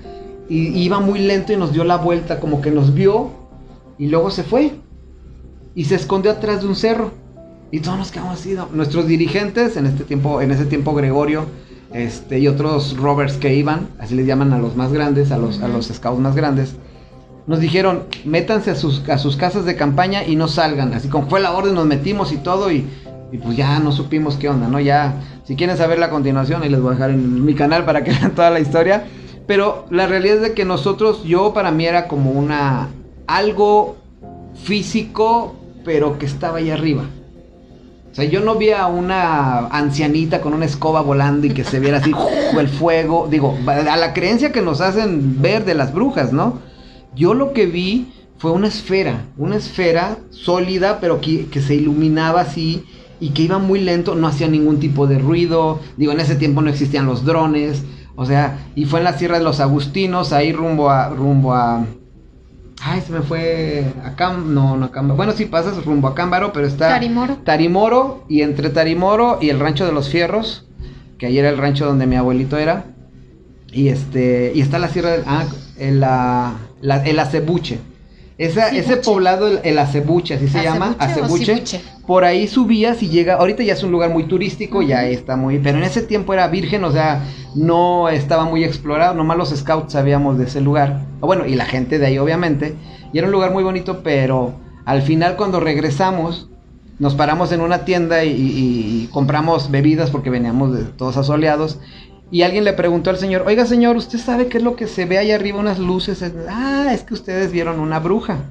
y iba muy lento y nos dio la vuelta, como que nos vio y luego se fue y se escondió atrás de un cerro. Y todos nos quedamos así. Nuestros dirigentes, en este tiempo, en ese tiempo Gregorio, este, y otros rovers que iban, así les llaman a los más grandes, a los, a los scouts más grandes, nos dijeron, métanse a sus, a sus casas de campaña y no salgan. Así como fue la orden, nos metimos y todo y, y pues ya no supimos qué onda, ¿no? Ya, si quieren saber la continuación, ahí les voy a dejar en mi canal para que vean toda la historia. Pero la realidad es de que nosotros, yo para mí era como una algo físico, pero que estaba ahí arriba. O sea, yo no vi a una ancianita con una escoba volando y que se viera así el fuego. Digo, a la creencia que nos hacen ver de las brujas, ¿no? Yo lo que vi fue una esfera, una esfera sólida, pero que, que se iluminaba así y que iba muy lento, no hacía ningún tipo de ruido. Digo, en ese tiempo no existían los drones. O sea, y fue en la Sierra de los Agustinos, ahí rumbo a, rumbo a, Ay, se me fue a no, no a Bueno, sí pasas rumbo a Cámbaro, pero está Tarimoro. Tarimoro y entre Tarimoro y el Rancho de los Fierros, que ahí era el rancho donde mi abuelito era. Y este y está la Sierra del ah, el, la, el Acebuche. Esa, ese poblado, el, el Acebuche, así se llama, Acebuche. Por ahí subías y llega, ahorita ya es un lugar muy turístico, ya está muy, pero en ese tiempo era virgen, o sea, no estaba muy explorado, nomás los scouts sabíamos de ese lugar, bueno, y la gente de ahí obviamente, y era un lugar muy bonito, pero al final cuando regresamos, nos paramos en una tienda y, compramos bebidas porque veníamos de todos asoleados. Y alguien le preguntó al señor, oiga señor, ¿usted sabe qué es lo que se ve ahí arriba, unas luces? Ah, es que ustedes vieron una bruja.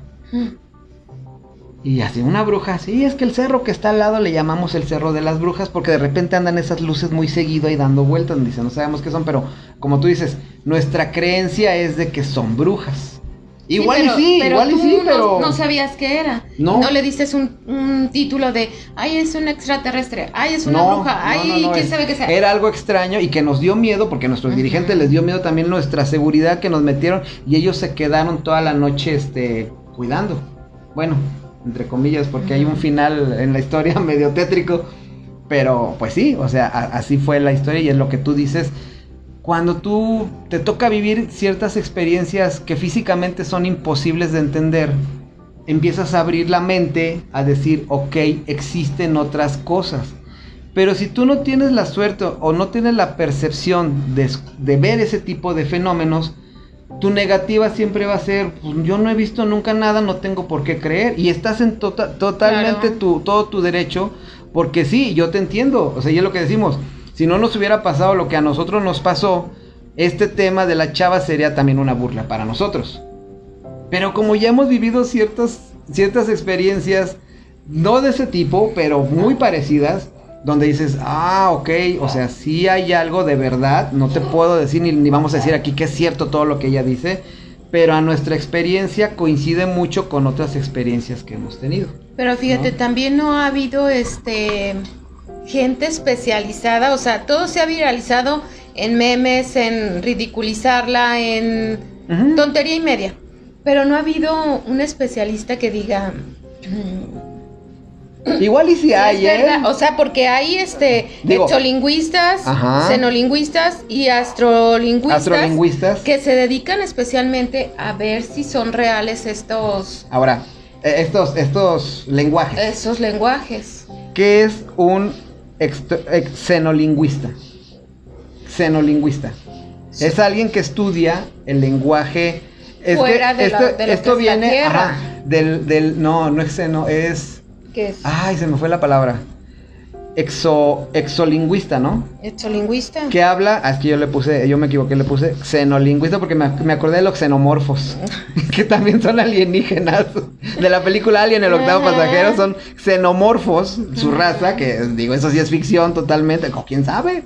Y así una bruja, sí, es que el cerro que está al lado le llamamos el cerro de las brujas porque de repente andan esas luces muy seguido ahí dando vueltas, dice, no sabemos qué son, pero como tú dices, nuestra creencia es de que son brujas. Igual y sí, igual y sí, pero... No, sabías qué era. No. No le dices un, título de, ay, es un extraterrestre, ay, es una bruja, ay, quién sabe qué sea. Era algo extraño y que nos dio miedo, porque a nuestros dirigentes les dio miedo también nuestra seguridad que nos metieron y ellos se quedaron toda la noche, este, cuidando. Bueno, entre comillas, porque hay un final en la historia medio tétrico. Pero pues sí, o sea, así fue la historia y es lo que tú dices. Cuando tú te toca vivir ciertas experiencias que físicamente son imposibles de entender, empiezas a abrir la mente a decir, ok, existen otras cosas. Pero si tú no tienes la suerte o no tienes la percepción de, de ver ese tipo de fenómenos, tu negativa siempre va a ser, pues, yo no he visto nunca nada, no tengo por qué creer. Y estás en tota-, totalmente tu, todo tu derecho, porque sí, yo te entiendo. O sea, y es lo que decimos, si no nos hubiera pasado lo que a nosotros nos pasó, este tema de la chava sería también una burla para nosotros. Pero como ya hemos vivido ciertas, ciertas experiencias, no de ese tipo, pero muy parecidas, donde dices, ah, ok, o sea, sí hay algo de verdad, no te puedo decir ni, vamos a decir aquí que es cierto todo lo que ella dice, pero a nuestra experiencia coincide mucho con otras experiencias que hemos tenido. Pero fíjate, también no ha habido este gente especializada, o sea, todo se ha viralizado en memes, en ridiculizarla, en tontería y media, pero no ha habido un especialista que diga, mm, Igual y si hay, ¿eh? O sea, porque hay este exolingüistas, xenolingüistas y astrolingüistas, que se dedican especialmente a ver si son reales estos Ahora, e, estos estos lenguajes. Esos lenguajes. ¿Qué es un xenolingüista? Xenolingüista. Es alguien que estudia el lenguaje fuera de, esto, esto viene del, del no, no es xeno, es ¿Qué es? Ay, se me fue la palabra. Exo, exolingüista, ¿no? Exolingüista. Que habla, ah, es que yo le puse, yo me equivoqué, le puse xenolingüista porque me, acordé de los xenomorfos, que también son alienígenas. De la película Alien, el octavo pasajero, son xenomorfos, su raza, que digo, eso sí es ficción totalmente, o quién sabe,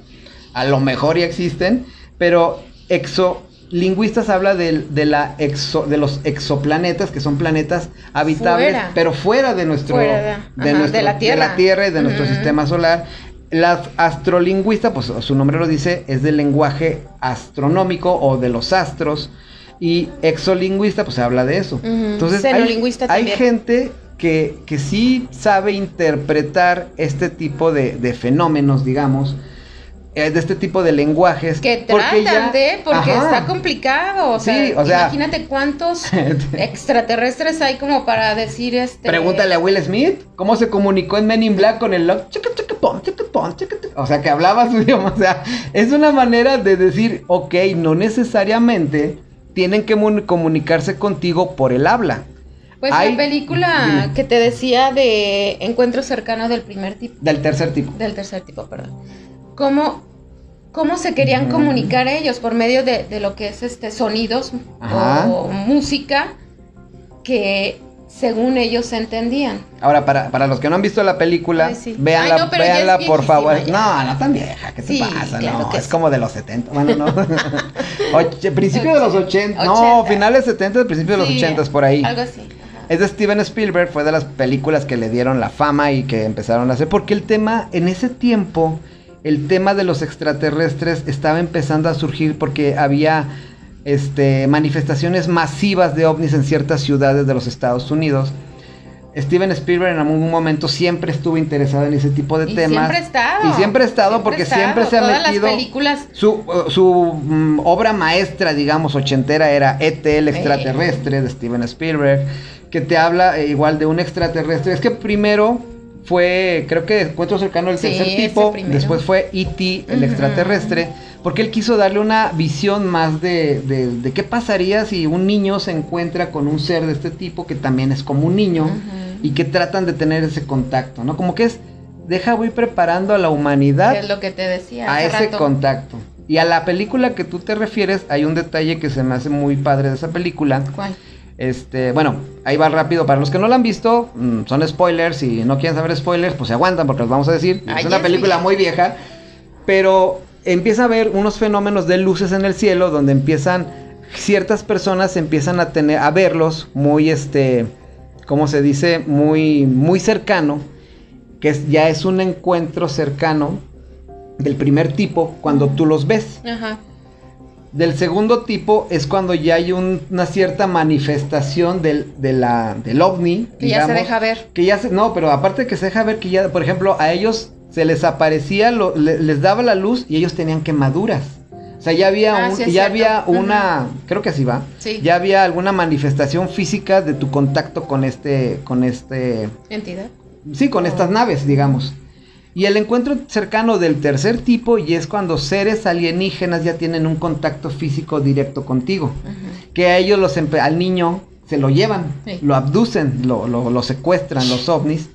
a lo mejor ya existen, pero exo, lingüistas habla de, de, la exo, de los exoplanetas, que son planetas habitables, pero fuera de nuestro, de, la tierra. y de nuestro sistema solar. Las astrolingüistas, pues su nombre lo dice, es del lenguaje astronómico o de los astros. Y exolingüista, pues se habla de eso. Entonces, hay, hay, gente que, que sí sabe interpretar este tipo de, de fenómenos, digamos eh, de este tipo de lenguajes. Que tratan de, porque está complicado. O sea, imagínate cuántos extraterrestres hay como para decir este. Pregúntale a Will Smith cómo se comunicó en Men in Black con el O sea, que hablaba su idioma. O sea, es una manera de decir, ok, no necesariamente tienen que comunicarse contigo por el habla. Pues la película que te decía de encuentro cercano del primer tipo. Del tercer tipo. Del tercer tipo, perdón cómo, cómo se querían comunicar ellos por medio de, lo que es este sonidos o música que según ellos entendían. Ahora, para, para los que no han visto la película, Ay, sí. véanla, Ay, no, véanla por favor. ya. No, no tan vieja, ¿qué te Sí, pasa? claro no, que es sí. como de los 70. Bueno, no. Och- principio de los 80. No, 80. finales 70, principio de los Sí, 80 por ahí. Algo así. ajá. Es de Steven Spielberg, fue de las películas que le dieron la fama y que empezaron a hacer, porque el tema, en ese tiempo, el tema de los extraterrestres estaba empezando a surgir porque había este, manifestaciones masivas de ovnis en ciertas ciudades de los Estados Unidos. Steven Spielberg en algún momento siempre estuvo interesado en ese tipo de Y temas. siempre ha estado. Y siempre ha estado porque estado. siempre se ha Todas metido... las películas. Su, uh, su mm, obra maestra, digamos, ochentera era E.T. el extraterrestre de Steven Spielberg, que te habla eh, igual de un extraterrestre. Es que primero fue, creo que Encuentro cercano el Sí, tercer tipo, después fue E.T. el extraterrestre, porque él quiso darle una visión más de, de, de qué pasaría si un niño se encuentra con un ser de este tipo que también es como un niño y que tratan de tener ese contacto, ¿no? Como que es, deja, voy preparando a la humanidad Es lo que te decía. a ese rato. contacto. Y a la película que tú te refieres, hay un detalle que se me hace muy padre de esa película. ¿Cuál? Este, bueno, ahí va rápido. Para los que no la han visto, mm, son spoilers. Y no quieren saber spoilers, pues se aguantan porque los vamos a decir. Ay, es una película muy vieja. Pero empieza a haber unos fenómenos de luces en el cielo donde empiezan ciertas personas empiezan a tener a verlos muy este ¿cómo se dice? muy muy cercano, que es- ya es un encuentro cercano del primer tipo cuando tú los ves. Ajá. Del segundo tipo es cuando ya hay un- una cierta manifestación del, de la, del ovni. Que ya se deja ver. Que ya se, no, pero aparte de que se deja ver que ya, por ejemplo, a ellos se les aparecía, lo- le- les daba la luz y ellos tenían quemaduras. O sea, ya había, Ah, un- sí ya había una, creo que así va, Sí. ya había alguna manifestación física de tu contacto con este, con este, Entidad. Sí, con estas naves, digamos. Y el encuentro cercano del tercer tipo y es cuando seres alienígenas ya tienen un contacto físico directo contigo. Ajá. Que a ellos los al niño se lo llevan, Sí. lo abducen, lo, lo- lo secuestran los ovnis.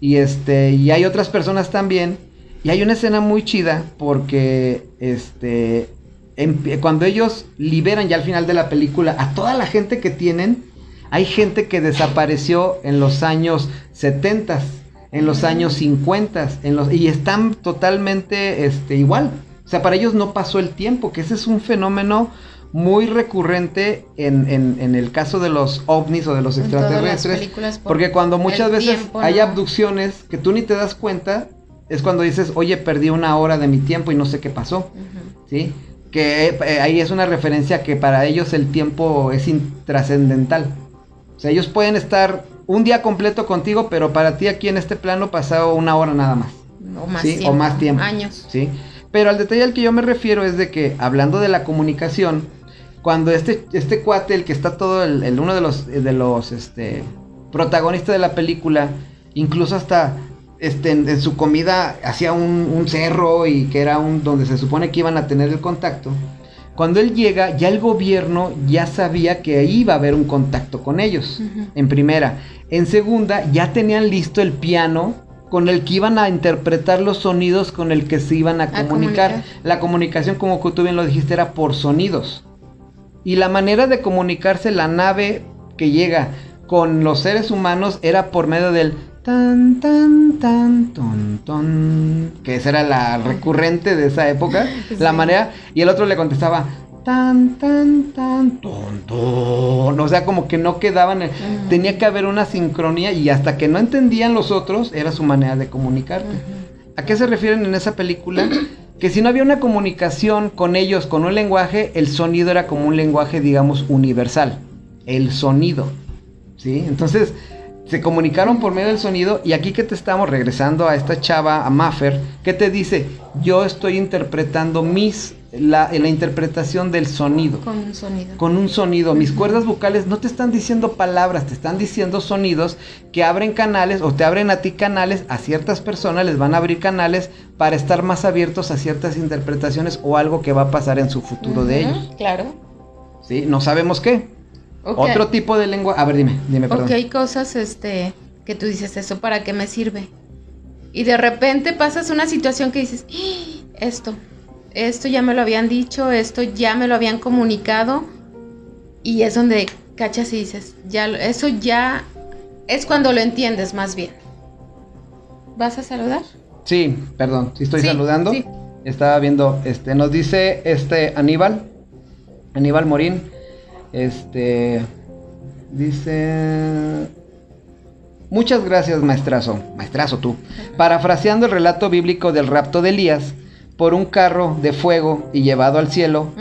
Y este, y hay otras personas también. Y hay una escena muy chida porque este cuando ellos liberan ya al final de la película a toda la gente que tienen, hay gente que desapareció en los años 70, en los años 50, en los, y están totalmente este, igual. O sea, para ellos no pasó el tiempo, que ese es un fenómeno muy recurrente en, en- en el caso de los ovnis o de los extraterrestres. por Porque cuando muchas veces tiempo, hay ¿no? abducciones que tú ni te das cuenta, es cuando dices, oye, perdí una hora de mi tiempo y no sé qué pasó. ¿sí? Que eh, ahí es una referencia que para ellos el tiempo es intrascendental. O sea, ellos pueden estar un día completo contigo, pero para ti aquí en este plano pasado una hora nada más. O más ¿sí? tiempo. O más tiempo. Años. ¿sí? Pero al detalle al que yo me refiero es de que, hablando de la comunicación, cuando este, este cuate, el que está todo, el, el uno de los, de los este, protagonistas de la película, incluso hasta este, en, en su comida hacía un, un cerro y que era un donde se supone que iban a tener el contacto. Cuando él llega, ya el gobierno ya sabía que iba a haber un contacto con ellos. En primera. En segunda, ya tenían listo el piano con el que iban a interpretar los sonidos con el que se iban a, A comunicar. La comunicación, como tú bien lo dijiste, era por sonidos. Y la manera de comunicarse la nave que llega con los seres humanos era por medio del tan tan tan ton ton que esa era la recurrente de esa época la manera y el otro le contestaba tan tan tan ton ton o sea como que no quedaban tenía que haber una sincronía y hasta que no entendían los otros era su manera de comunicarte. ¿A qué se refieren en esa película? Que si no había una comunicación con ellos, con un lenguaje, el sonido era como un lenguaje, digamos, universal. El sonido. ¿Sí? Entonces, se comunicaron por medio del sonido y aquí que te estamos regresando a esta chava, a Maffer, que te dice, yo estoy interpretando mis, la, la interpretación del sonido Con un sonido. con un sonido. Mis cuerdas vocales no te están diciendo palabras, te están diciendo sonidos que abren canales o te abren a ti canales, a ciertas personas les van a abrir canales para estar más abiertos a ciertas interpretaciones o algo que va a pasar en su futuro de ellos. Claro. ¿Sí? No sabemos qué. Otro tipo de lengua. A ver, dime, dime, perdón. Ok, hay cosas este, que tú dices, ¿eso para qué me sirve? Y de repente pasas una situación que dices, "Ah, esto, esto ya me lo habían dicho, esto ya me lo habían comunicado. Y es donde cachas y dices, ya, eso ya es cuando lo entiendes más bien. ¿Vas a saludar? Sí, perdón, sí estoy Sí, saludando. sí. Estaba viendo, este, nos dice este Aníbal, Aníbal Morín, este, dice, muchas gracias maestrazo, maestrazo tú, parafraseando el relato bíblico del rapto de Elías por un carro de fuego y llevado al cielo,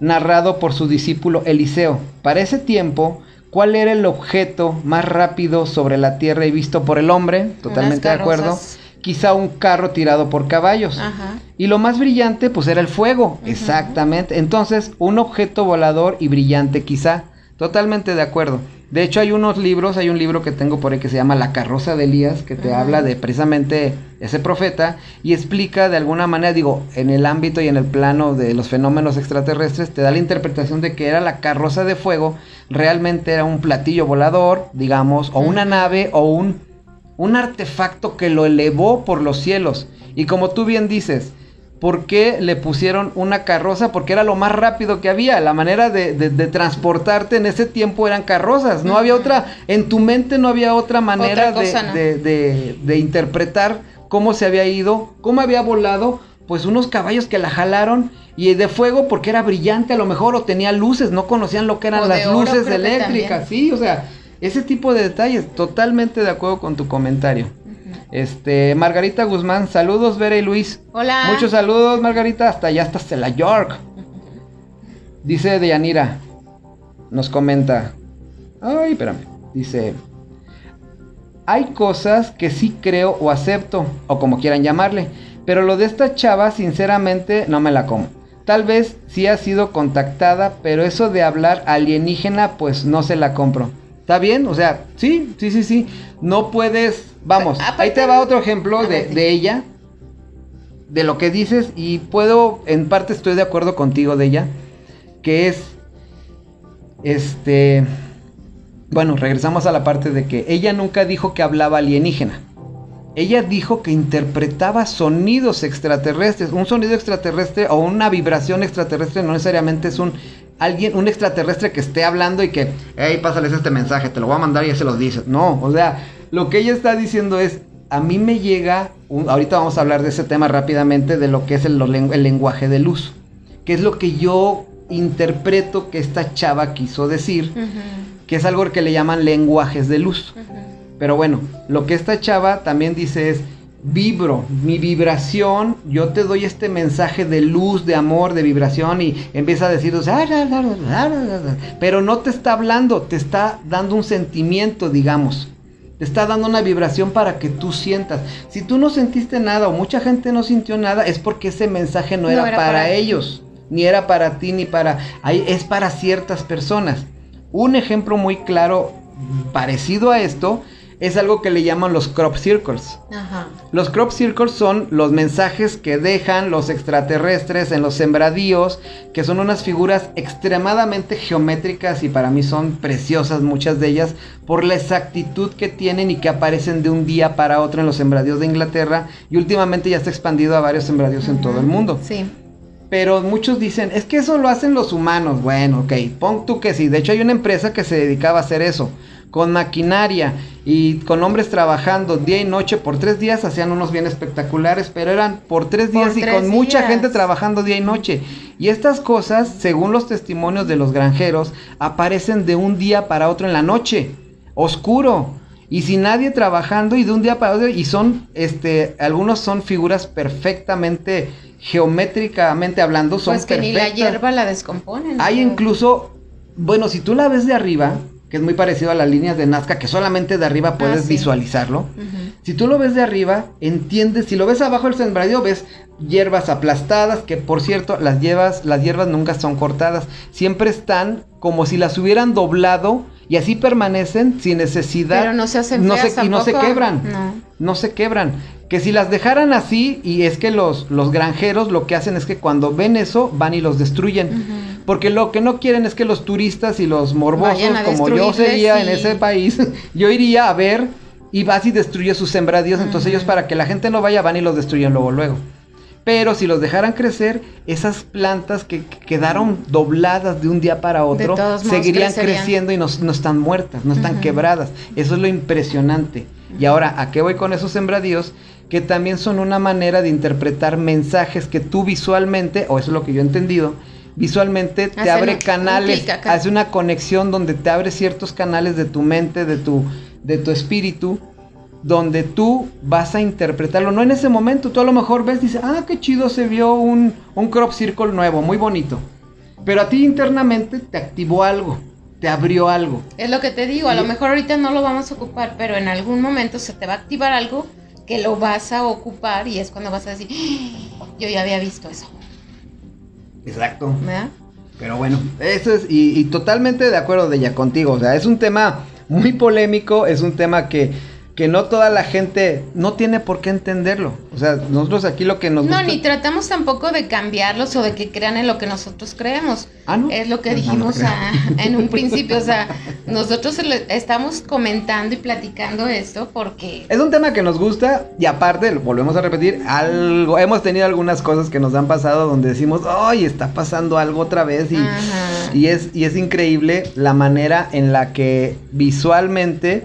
narrado por su discípulo Eliseo. Para ese tiempo, ¿cuál era el objeto más rápido sobre la tierra y visto por el hombre? Totalmente de acuerdo. Quizá un carro tirado por caballos. Ajá. Y lo más brillante, pues era el fuego. Exactamente. Entonces, un objeto volador y brillante, quizá. Totalmente de acuerdo. De hecho, hay unos libros, hay un libro que tengo por ahí que se llama La carroza de Elías, que te habla de precisamente ese profeta y explica de alguna manera, digo, en el ámbito y en el plano de los fenómenos extraterrestres, te da la interpretación de que era la carroza de fuego, realmente era un platillo volador, digamos, o una nave o un, un artefacto que lo elevó por los cielos. Y como tú bien dices, ¿por qué le pusieron una carroza? Porque era lo más rápido que había. La manera de, de- de transportarte en ese tiempo eran carrozas. No había otra, en tu mente no había otra manera Otra cosa, de, ¿no? de- interpretar cómo se había ido, cómo había volado. Pues unos caballos que la jalaron y de fuego porque era brillante a lo mejor o tenía luces, no conocían lo que eran las luces eléctricas, sí, o sea, ese tipo de detalles, totalmente de acuerdo con tu comentario. Este, Margarita Guzmán, saludos Vera y Luis. Hola. Muchos saludos, Margarita, hasta allá, hasta la York. Dice Deyanira, nos comenta. Ay, espérame. Dice, hay cosas que sí creo o acepto, o como quieran llamarle, pero lo de esta chava, sinceramente, no me la como. Tal vez sí ha sido contactada, pero eso de hablar alienígena, pues no se la compro. ¿Está bien? O sea, sí, sí, sí, sí. No puedes. Vamos, ahí te va otro ejemplo de ella, de lo que dices, y puedo, en parte estoy de acuerdo contigo de ella, que es, este, bueno, regresamos a la parte de que ella nunca dijo que hablaba alienígena. Ella dijo que interpretaba sonidos extraterrestres. Un sonido extraterrestre o una vibración extraterrestre no necesariamente es un alguien, un extraterrestre que esté hablando y que, hey, pásales este mensaje, te lo voy a mandar y ya se los dices. No, o sea, lo que ella está diciendo es, a mí me llega, un- ahorita vamos a hablar de ese tema rápidamente, de lo que es el, lenguaje de luz, que es lo que yo interpreto que esta chava quiso decir, que es algo que le llaman lenguajes de luz. Pero bueno, lo que esta chava también dice es, vibro, mi vibración, yo te doy este mensaje de luz, de amor, de vibración y empieza a decir, pero no te está hablando, te está dando un sentimiento, digamos. Te está dando una vibración para que tú sientas. Si tú no sentiste nada o mucha gente no sintió nada, es porque ese mensaje no, No era, era para, para ellos, ni era para ti, ni para... es para ciertas personas. Un ejemplo muy claro parecido a esto es algo que le llaman los crop circles. Ajá. Los crop circles son los mensajes que dejan los extraterrestres en los sembradíos, que son unas figuras extremadamente geométricas y para mí son preciosas muchas de ellas por la exactitud que tienen y que aparecen de un día para otro en los sembradíos de Inglaterra y últimamente ya está expandido a varios sembradíos en todo el mundo. Sí. Pero muchos dicen, es que eso lo hacen los humanos. Bueno, ok, pon tú que sí. De hecho, hay una empresa que se dedicaba a hacer eso. Con maquinaria y con hombres trabajando día y noche por tres días hacían unos bien espectaculares, pero eran por tres Por días y tres con mucha gente trabajando día y noche. Y estas cosas, según los testimonios de los granjeros, aparecen de un día para otro en la noche, oscuro. Y sin nadie trabajando y de un día para otro, y son, este, algunos son figuras perfectamente geométricamente hablando, son Pues que ni la hierba la descomponen. Hay incluso, bueno, si tú la ves de arriba, que es muy parecido a las líneas de Nazca, que solamente de arriba puedes Ah, sí. visualizarlo. Si tú lo ves de arriba, entiendes, si lo ves abajo del sembradío, ves hierbas aplastadas, que por cierto, las hierbas, las hierbas nunca son cortadas, siempre están como si las hubieran doblado y así permanecen sin necesidad. Pero no se hacen no feas se, y no se quebran No. no se quebran. Que si las dejaran así, y es que los, los granjeros lo que hacen es que cuando ven eso, van y los destruyen. Porque lo que no quieren es que los turistas y los morbosos, como yo sería en ese país, yo iría a ver y vas y destruyes sus sembradíos. Entonces ellos para que la gente no vaya van y los destruyen luego, luego. Pero si los dejaran crecer, esas plantas que que quedaron dobladas de un día para otro, seguirían crecerían. creciendo y no, no están muertas, no están quebradas. Eso es lo impresionante. Y ahora, ¿a qué voy con esos sembradíos? Que también son una manera de interpretar mensajes que tú visualmente, o eso es lo que yo he entendido, visualmente te Hace abre un- canales, hace una conexión donde te abre ciertos canales de tu mente, de tu, de tu espíritu, donde tú vas a interpretarlo. No en ese momento, tú a lo mejor ves, dices, ah, qué chido se vio un, un crop circle nuevo, muy bonito. Pero a ti internamente te activó algo, te abrió algo. Es lo que te digo, a Y- lo mejor ahorita no lo vamos a ocupar, pero en algún momento se te va a activar algo que lo vas a ocupar y es cuando vas a decir, "Ah, yo ya había visto eso, Exacto. ¿verdad? Pero bueno, eso es, y, y totalmente de acuerdo de ella contigo. O sea, es un tema muy polémico, es un tema que, que no toda la gente no tiene por qué entenderlo. O sea, nosotros aquí lo que nos No, gusta- ni tratamos tampoco de cambiarlos o de que crean en lo que nosotros creemos. Ah, ¿no? Es lo que No, no dijimos a- en un principio, o sea, nosotros estamos comentando y platicando esto porque Es un tema que nos gusta y aparte, volvemos a repetir, algo, hemos tenido algunas cosas que nos han pasado donde decimos, ¡ay, está pasando algo otra vez! Y, Ajá. y es, y es increíble la manera en la que visualmente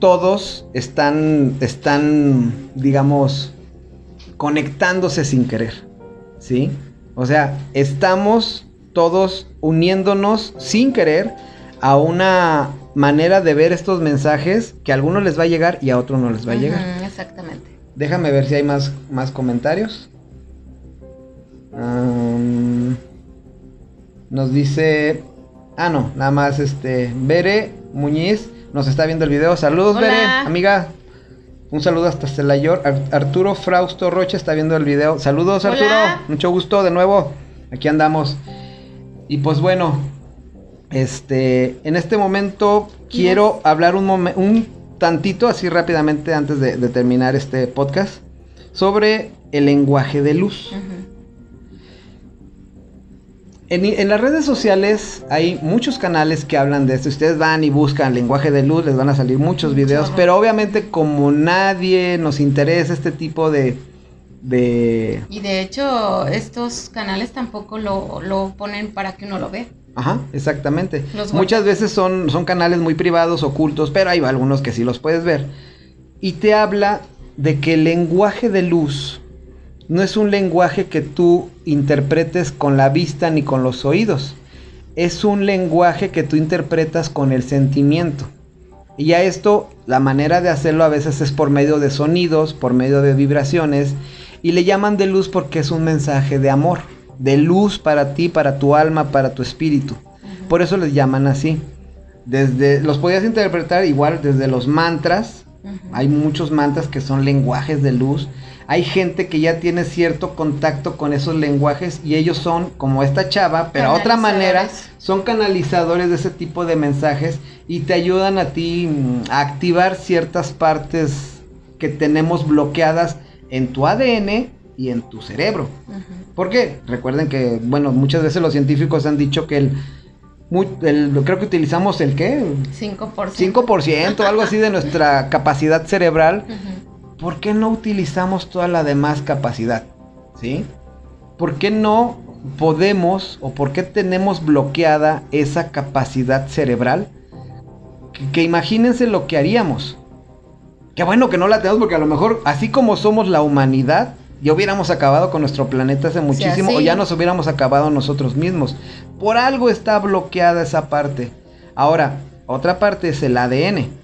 todos están, están, digamos, conectándose sin querer, ¿sí? O sea, estamos todos uniéndonos sin querer a una manera de ver estos mensajes que a algunos les va a llegar y a otros no les va a llegar. Exactamente. Déjame ver si hay más, más comentarios. Nos dice. Ah, no, nada más este. Bere Muñiz nos está viendo el video. Saludos, Hola. Bere, amiga. Un saludo hasta Celayor. Ar- Arturo Frausto Rocha está viendo el video. Saludos, Hola. Arturo. Mucho gusto de nuevo. Aquí andamos. Y pues bueno, este, en este momento quiero hablar un, momen- un tantito, así rápidamente antes de, de terminar este podcast, sobre el lenguaje de luz. En, en las redes sociales hay muchos canales que hablan de esto. Ustedes van y buscan lenguaje de luz, les van a salir muchos videos. Pero obviamente como nadie nos interesa este tipo de... de Y de hecho, estos canales tampoco lo, lo ponen para que uno lo vea. Ajá, exactamente. Los Muchas veces son, son canales muy privados, ocultos, pero hay algunos que sí los puedes ver. Y te habla de que el lenguaje de luz no es un lenguaje que tú interpretes con la vista ni con los oídos. Es un lenguaje que tú interpretas con el sentimiento. Y a esto, la manera de hacerlo a veces es por medio de sonidos, por medio de vibraciones. Y le llaman de luz porque es un mensaje de amor, de luz para ti, para tu alma, para tu espíritu. Por eso les llaman así. Desde, los podías interpretar igual desde los mantras. Hay muchos mantras que son lenguajes de luz. Hay gente que ya tiene cierto contacto con esos lenguajes y ellos son como esta chava, pero a otra manera son canalizadores de ese tipo de mensajes y te ayudan a ti mm, a activar ciertas partes que tenemos bloqueadas en tu ADN y en tu cerebro. Ujú. Porque recuerden que, bueno, muchas veces los científicos han dicho que el, el- creo que utilizamos el qué, 5%. 5% o algo así de nuestra capacidad cerebral. ¿Por qué no utilizamos toda la demás capacidad? ¿Sí? ¿Por qué no podemos o por qué tenemos bloqueada esa capacidad cerebral? Que, que imagínense lo que haríamos. Qué bueno que no la tenemos porque a lo mejor, así como somos la humanidad, ya hubiéramos acabado con nuestro planeta hace muchísimo o ya nos hubiéramos acabado nosotros mismos. Por algo está bloqueada esa parte. Ahora, otra parte es el ADN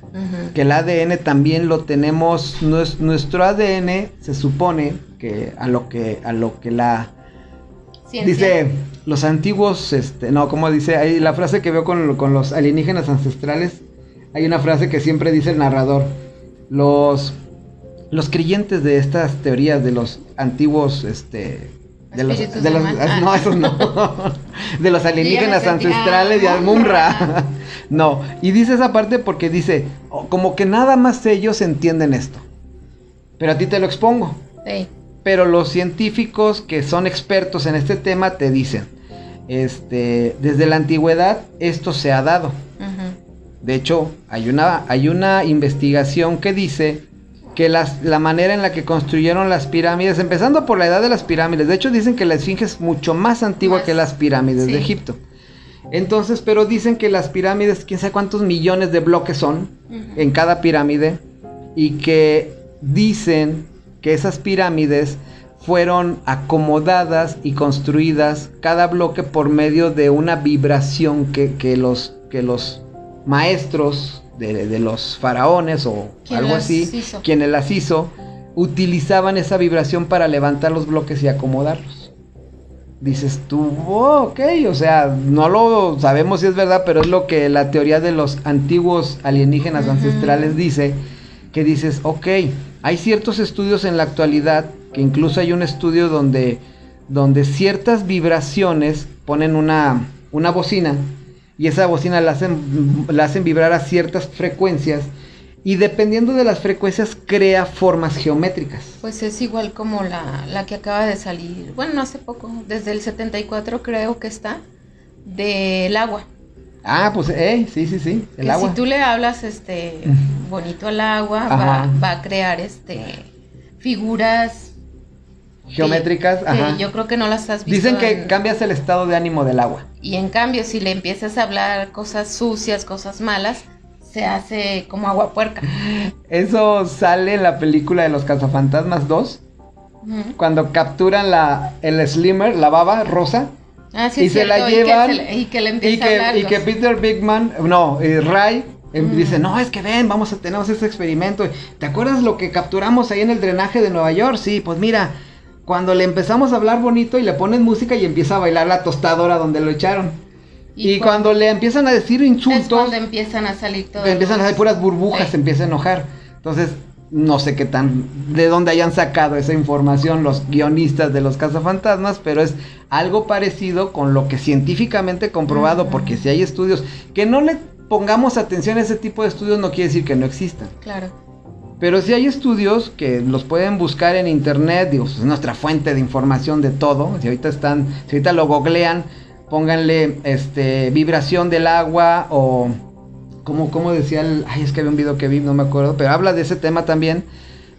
Que el ADN también lo tenemos, nues- nuestro ADN se supone que a lo que a lo que la Ciencia. dice los antiguos, este, no, como dice, hay la frase que veo con, con los alienígenas ancestrales, hay una frase que siempre dice el narrador, los los creyentes de estas teorías de los antiguos, este, de los, de de mal. no, esos no, de los alienígenas ancestrales y ah, al Munra. No, y dice esa parte porque dice, oh, como que nada más ellos entienden esto. Pero a ti te lo expongo. Sí. Pero los científicos que son expertos en este tema te dicen, este, desde la antigüedad esto se ha dado. De hecho, hay una, hay una investigación que dice que las, la manera en la que construyeron las pirámides, empezando por la edad de las pirámides, de hecho dicen que la esfinge es mucho más antigua que las pirámides de Egipto. Entonces, pero dicen que las pirámides, quién sabe cuántos millones de bloques son en cada pirámide, y que dicen que esas pirámides fueron acomodadas y construidas cada bloque por medio de una vibración que, los, que los maestros de, los faraones o algo así, quienes las hizo, utilizaban esa vibración para levantar los bloques y acomodarlos. Dices tú, oh, ok, o sea, no lo sabemos si es verdad, pero es lo que la teoría de los antiguos alienígenas ancestrales dice, que dices, ok, hay ciertos estudios en la actualidad, que incluso hay un estudio donde, donde ciertas vibraciones ponen una, una bocina y esa bocina la hacen, la hacen vibrar a ciertas frecuencias y dependiendo de las frecuencias crea formas geométricas. Pues es igual como la, la que acaba de salir, bueno, no hace poco, desde el 74 creo que está, del agua. Ah, pues, eh, sí, sí, sí, el agua. Si tú le hablas, este, bonito al agua, va, va, a crear, este, figuras geométricas. ajá. yo creo que no las has visto. Dicen que cambias el estado de ánimo del agua. Y en cambio, si le empiezas a hablar cosas sucias, cosas malas, se hace como agua puerca. Eso sale en la película de los cazafantasmas 2. Cuando capturan la, el slimmer, la baba rosa. Ah, sí, y se la llevan. Y que, le y que, a hablar, y que Peter Bigman, no, Ray em, Dice, no, es que ven, vamos a tener este experimento. ¿Te acuerdas lo que capturamos ahí en el drenaje de Nueva York? Sí, pues mira, cuando le empezamos a hablar bonito y le ponen música y empieza a bailar la tostadora donde lo echaron. Y, cuando, le empiezan a decir insultos. Es cuando empiezan a salir todo. Empiezan a salir puras burbujas, se empieza a enojar. Entonces, no sé qué tan. de dónde hayan sacado esa información los guionistas de los cazafantasmas, pero es algo parecido con lo que científicamente comprobado, porque si hay estudios. Que no le pongamos atención a ese tipo de estudios no quiere decir que no existan. Claro. Pero si hay estudios que los pueden buscar en internet, digo, es nuestra fuente de información de todo. Si ahorita están, si ahorita lo googlean, pónganle este vibración del agua o como, como decía el, ay, es que había un video que vi, no me acuerdo, pero habla de ese tema también,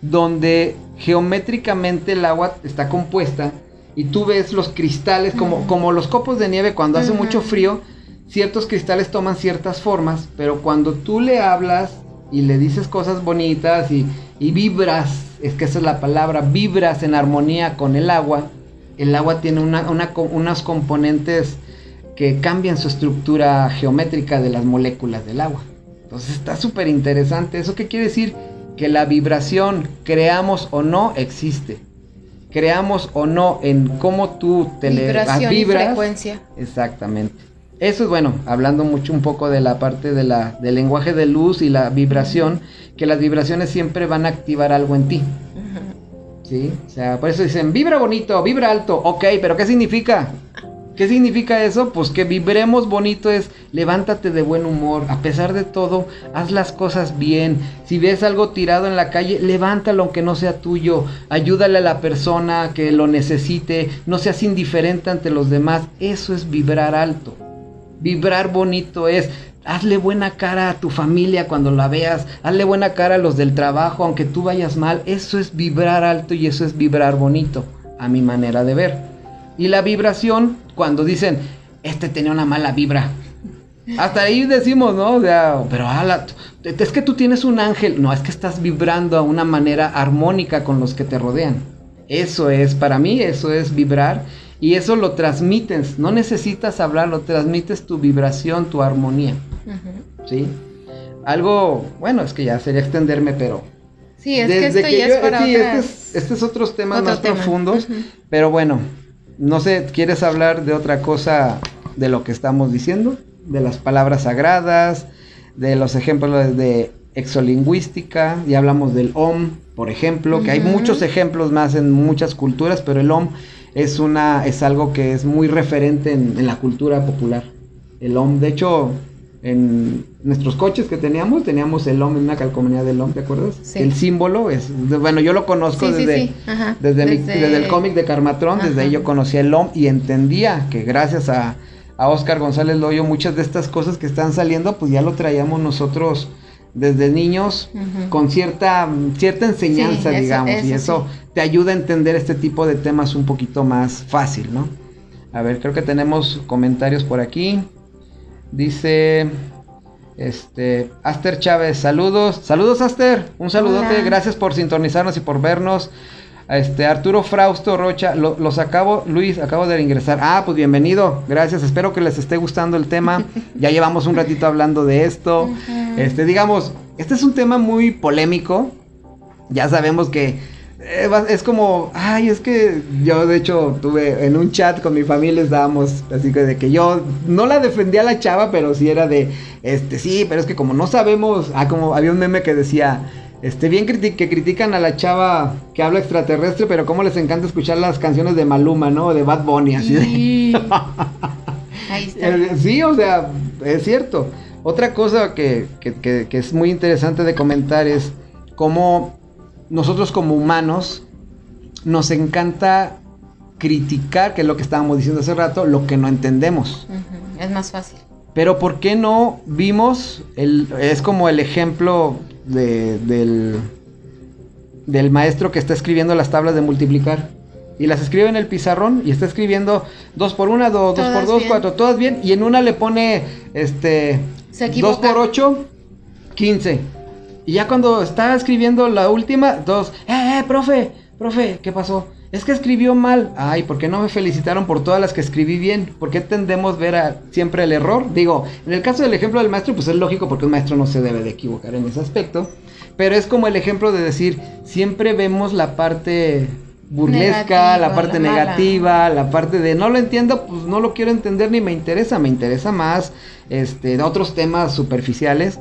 donde geométricamente el agua está compuesta y tú ves los cristales como, como los copos de nieve cuando hace mucho frío, ciertos cristales toman ciertas formas, pero cuando tú le hablas y le dices cosas bonitas y, vibras, es que esa es la palabra, vibras en armonía con el agua, el agua tiene una, unas componentes que cambian su estructura geométrica de las moléculas del agua. Entonces está súper interesante. ¿Eso qué quiere decir? Que la vibración, creamos o no, existe. Creamos o no en cómo tú te le vibras. frecuencia. Exactamente. Eso es bueno, hablando mucho un poco de la parte de la, del lenguaje de luz y la vibración, que las vibraciones siempre van a activar algo en ti. ¿Sí? O sea, por eso dicen, vibra bonito, vibra alto, ok, pero ¿qué significa? ¿Qué significa eso? Pues que vibremos bonito es levántate de buen humor, a pesar de todo, haz las cosas bien. Si ves algo tirado en la calle, levántalo aunque no sea tuyo, ayúdale a la persona que lo necesite, no seas indiferente ante los demás. Eso es vibrar alto. Vibrar bonito es, hazle buena cara a tu familia cuando la veas, hazle buena cara a los del trabajo, aunque tú vayas mal. Eso es vibrar alto y eso es vibrar bonito, a mi manera de ver. Y la vibración, cuando dicen, este tenía una mala vibra. Hasta ahí decimos, ¿no? O sea, pero es que tú tienes un ángel. No, es que estás vibrando a una manera armónica con los que te rodean. Eso es, para mí, eso es vibrar. Y eso lo transmites, no necesitas hablar, lo transmites tu vibración, tu armonía. ¿Sí? Algo, bueno, es que ya sería extenderme, pero... Sí, es que esto ya es para sí, este, es, otros temas más profundos, pero bueno, no sé, ¿quieres hablar de otra cosa de lo que estamos diciendo? De las palabras sagradas, de los ejemplos de exolingüística, ya hablamos del OM, por ejemplo, que hay muchos ejemplos más en muchas culturas, pero el OM es una es algo que es muy referente en, la cultura popular. El OM, de hecho, en nuestros coches que teníamos, teníamos el OM en una calcomanía del OM, ¿te acuerdas? El símbolo es, bueno, yo lo conozco desde, desde, el cómic de Carmatrón, desde ahí yo conocía el OM y entendía que gracias a, a Oscar González Loyo muchas de estas cosas que están saliendo, pues ya lo traíamos nosotros desde niños con cierta, cierta enseñanza, Sí, eso- digamos, y eso eso sí. te ayuda a entender este tipo de temas un poquito más fácil, ¿no? A ver, creo que tenemos comentarios por aquí. Dice, este, Aster Chávez, saludos, saludos Aster, un saludote, Hola. gracias por sintonizarnos y por vernos. Este, Arturo Frausto Rocha, lo- los acabo, Luis, acabo de ingresar. Ah, pues bienvenido, gracias, espero que les esté gustando el tema. ya llevamos un ratito hablando de esto. Este, digamos, este es un tema muy polémico. Ya sabemos que eh, es como, ay, es que yo de hecho tuve en un chat con mi familia estábamos así que de que yo no la defendía a la chava, pero sí era de, este, sí, pero es que como no sabemos, ah, como había un meme que decía, este, bien criti- que critican a la chava que habla extraterrestre, pero cómo les encanta escuchar las canciones de Maluma, ¿no? De Bad Bunny, así de... Ahí está. Eh, Sí, o sea, es cierto. Otra cosa que, que- que- que es muy interesante de comentar es cómo nosotros como humanos nos encanta criticar, que es lo que estábamos diciendo hace rato, lo que no entendemos. Es más fácil. Pero ¿por qué no vimos? El, es como el ejemplo de- del, del maestro que está escribiendo las tablas de multiplicar. Y las escribe en el pizarrón y está escribiendo 2 por 1, 2 por Todas 2, bien. 4, todas bien. Y en una le pone este Se 2 equivoca. por 8, 15. Y ya cuando está escribiendo la última, dos, eh, eh, profe, profe, ¿qué pasó? Es que escribió mal. Ay, ¿por qué no me felicitaron por todas las que escribí bien? ¿Por qué tendemos ver a- siempre el error? Digo, en el caso del ejemplo del maestro, pues es lógico porque un maestro no se debe de equivocar en ese aspecto. Pero es como el ejemplo de decir, siempre vemos la parte burlesca, la parte la mala. negativa, la parte de no lo entiendo, pues no lo quiero entender ni me interesa, me interesa más este otros temas superficiales,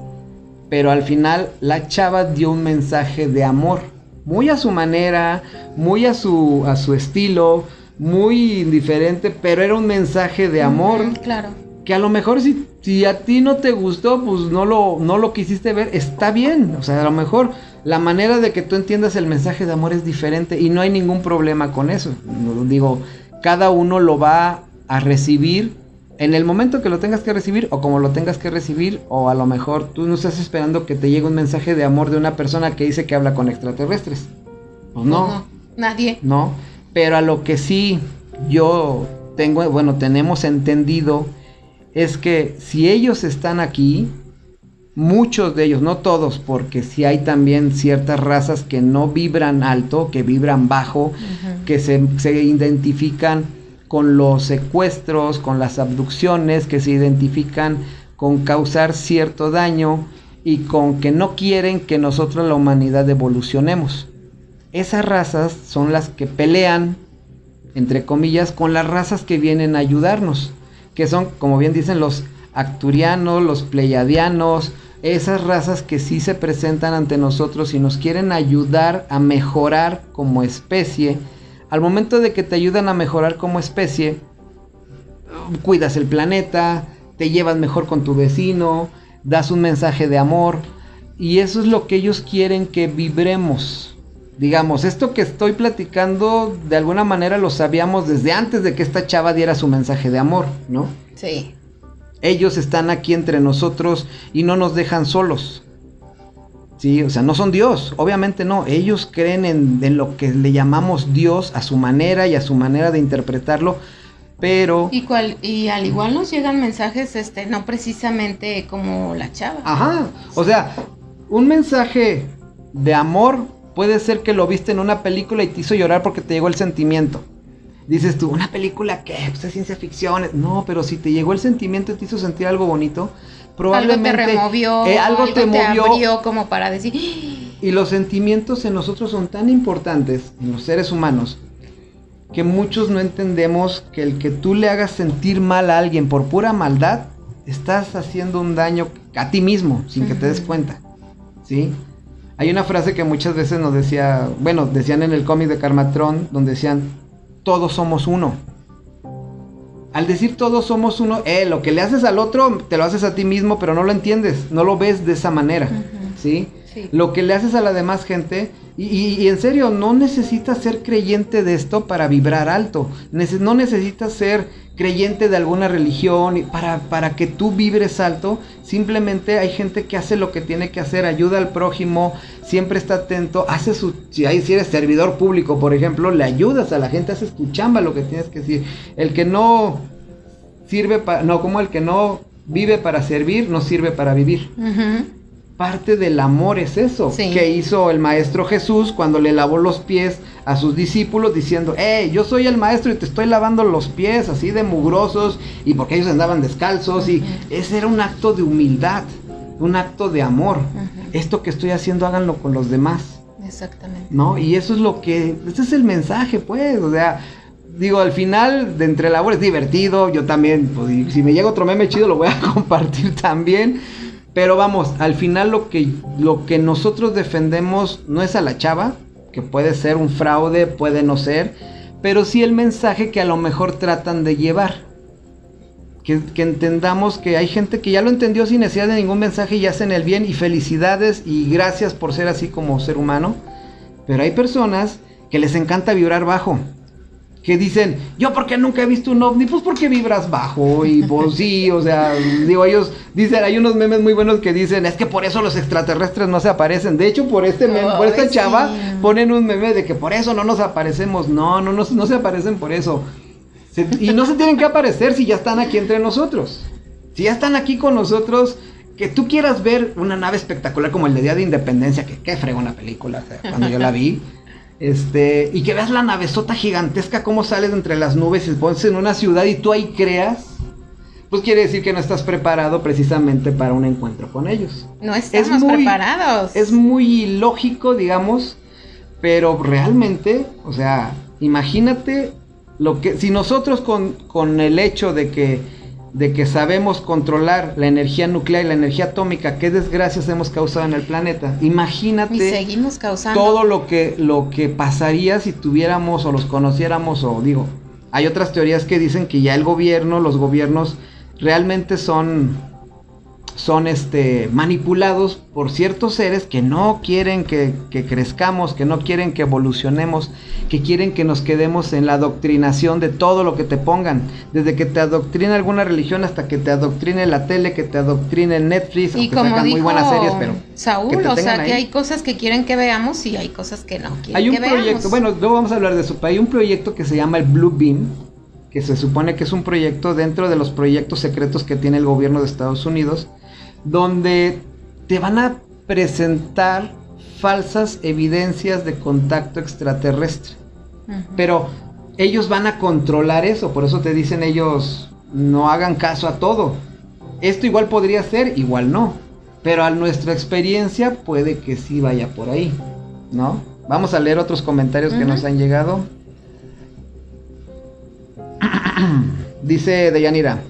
pero al final la chava dio un mensaje de amor, muy a su manera, muy a su a su estilo, muy indiferente, pero era un mensaje de amor Claro. que a lo mejor si, si a ti no te gustó, pues no lo, no lo quisiste ver, está bien. O sea, a lo mejor la manera de que tú entiendas el mensaje de amor es diferente y no hay ningún problema con eso. Digo, cada uno lo va a recibir en el momento que lo tengas que recibir o como lo tengas que recibir o a lo mejor tú no estás esperando que te llegue un mensaje de amor de una persona que dice que habla con extraterrestres. Pues no. No, nadie. ¿no? Pero a lo que sí yo tengo, bueno, tenemos entendido es que si ellos están aquí, muchos de ellos, no todos, porque sí hay también ciertas razas que no vibran alto, que vibran bajo, que se, se identifican con los secuestros, con las abducciones, que se identifican con causar cierto daño y con que no quieren que nosotros la humanidad evolucionemos. Esas razas son las que pelean, entre comillas, con las razas que vienen a ayudarnos, que son, como bien dicen, los acturianos, los pleiadianos, esas razas que sí se presentan ante nosotros y nos quieren ayudar a mejorar como especie. Al momento de que te ayudan a mejorar como especie, cuidas el planeta, te llevas mejor con tu vecino, das un mensaje de amor y eso es lo que ellos quieren que vibremos. Digamos, esto que estoy platicando de alguna manera lo sabíamos desde antes de que esta chava diera su mensaje de amor, ¿no? Sí. Ellos están aquí entre nosotros y no nos dejan solos. Sí, o sea, no son Dios, obviamente no. Ellos creen en, en lo que le llamamos Dios a su manera y a su manera de interpretarlo, pero... Y, cual, y al igual nos llegan mensajes, este, no precisamente como la chava. Ajá, o sea, un mensaje de amor puede ser que lo viste en una película y te hizo llorar porque te llegó el sentimiento. Dices tú, ¿una película qué? Pues es ciencia ficción. No, pero si te llegó el sentimiento y te hizo sentir algo bonito, probablemente... algo te removió, eh, algo, te movió. abrió como para decir, "Ah". Y los sentimientos en nosotros son tan importantes, en los seres humanos, que muchos no entendemos que el que tú le hagas sentir mal a alguien por pura maldad, estás haciendo un daño a ti mismo, sin que te des cuenta. ¿Sí? Hay una frase que muchas veces nos decía, bueno, decían en el cómic de Carmatron, donde decían, todos somos uno. Al decir todos somos uno, eh, lo que le haces al otro, te lo haces a ti mismo, pero no lo entiendes, no lo ves de esa manera. ¿Sí? Sí. Lo que le haces a la demás gente, Y, en serio, no necesitas ser creyente de esto para vibrar alto. no necesitas ser creyente de alguna religión para, para que tú vibres alto. Simplemente hay gente que hace lo que tiene que hacer, ayuda al prójimo, siempre está atento, hace su... Si, si eres servidor público, por ejemplo, le ayudas a la gente, haces tu chamba lo que tienes que decir. El que no sirve para... No, como el que no vive para servir, no sirve para vivir parte del amor es eso que hizo el maestro Jesús cuando le lavó los pies a sus discípulos diciendo, hey, yo soy el maestro y te estoy lavando los pies así de mugrosos y porque ellos andaban descalzos y ese era un acto de humildad, un acto de amor. Esto que estoy haciendo háganlo con los demás. Exactamente. ¿No? Y eso es lo que, este es el mensaje pues, o sea, digo, al final de entre labor es divertido, yo también, pues, si me llega otro meme chido lo voy a compartir también. Pero vamos, al final lo que, lo que nosotros defendemos no es a la chava, que puede ser un fraude, puede no ser, pero sí el mensaje que a lo mejor tratan de llevar. Que, entendamos que hay gente que ya lo entendió sin necesidad de ningún mensaje y hacen el bien y felicidades y gracias por ser así como ser humano. Pero hay personas que les encanta vibrar bajo que dicen, yo porque nunca he visto un ovni, pues porque vibras bajo y pues sí, o sea, digo, ellos dicen, hay unos memes muy buenos que dicen, es que por eso los extraterrestres no se aparecen. De hecho, por este meme, por esta chava, ponen un meme de que por eso no nos aparecemos. No, no, no, no se aparecen por eso. y no se tienen que aparecer si ya están aquí entre nosotros. Si ya están aquí con nosotros, que tú quieras ver una nave espectacular como el de Día de Independencia, que qué fregona película, cuando yo la vi. Este, y que veas la navezota gigantesca cómo sale de entre las nubes y pones en una ciudad y tú ahí creas, pues quiere decir que no estás preparado precisamente para un encuentro con ellos. No estamos preparados. Es muy lógico, digamos, pero realmente, o sea, imagínate lo que si nosotros con, con el hecho de que de que sabemos controlar la energía nuclear y la energía atómica, qué desgracias hemos causado en el planeta. Imagínate seguimos causando. todo lo que, lo que pasaría si tuviéramos o los conociéramos, o digo, hay otras teorías que dicen que ya el gobierno, los gobiernos realmente son son este, manipulados por ciertos seres que no quieren que, crezcamos, que no quieren que evolucionemos, que quieren que nos quedemos en la adoctrinación de todo lo que te pongan, desde que te adoctrina alguna religión hasta que te adoctrine la tele, que te adoctrine Netflix, y como dijo muy buenas series, pero Saúl, o sea, que hay cosas que quieren que veamos y hay cosas que no quieren hay un proyecto, bueno, luego vamos a hablar de eso, hay un proyecto que se llama el Blue Beam, que se supone que es un proyecto dentro de los proyectos secretos que tiene el gobierno de Estados Unidos, donde te van a presentar falsas evidencias de contacto extraterrestre. Pero ellos van a controlar eso, por eso te dicen ellos, no hagan caso a todo. Esto igual podría ser, igual no. Pero a nuestra experiencia puede que sí vaya por ahí, ¿no? Vamos a leer otros comentarios que nos han llegado. Dice Deyanira.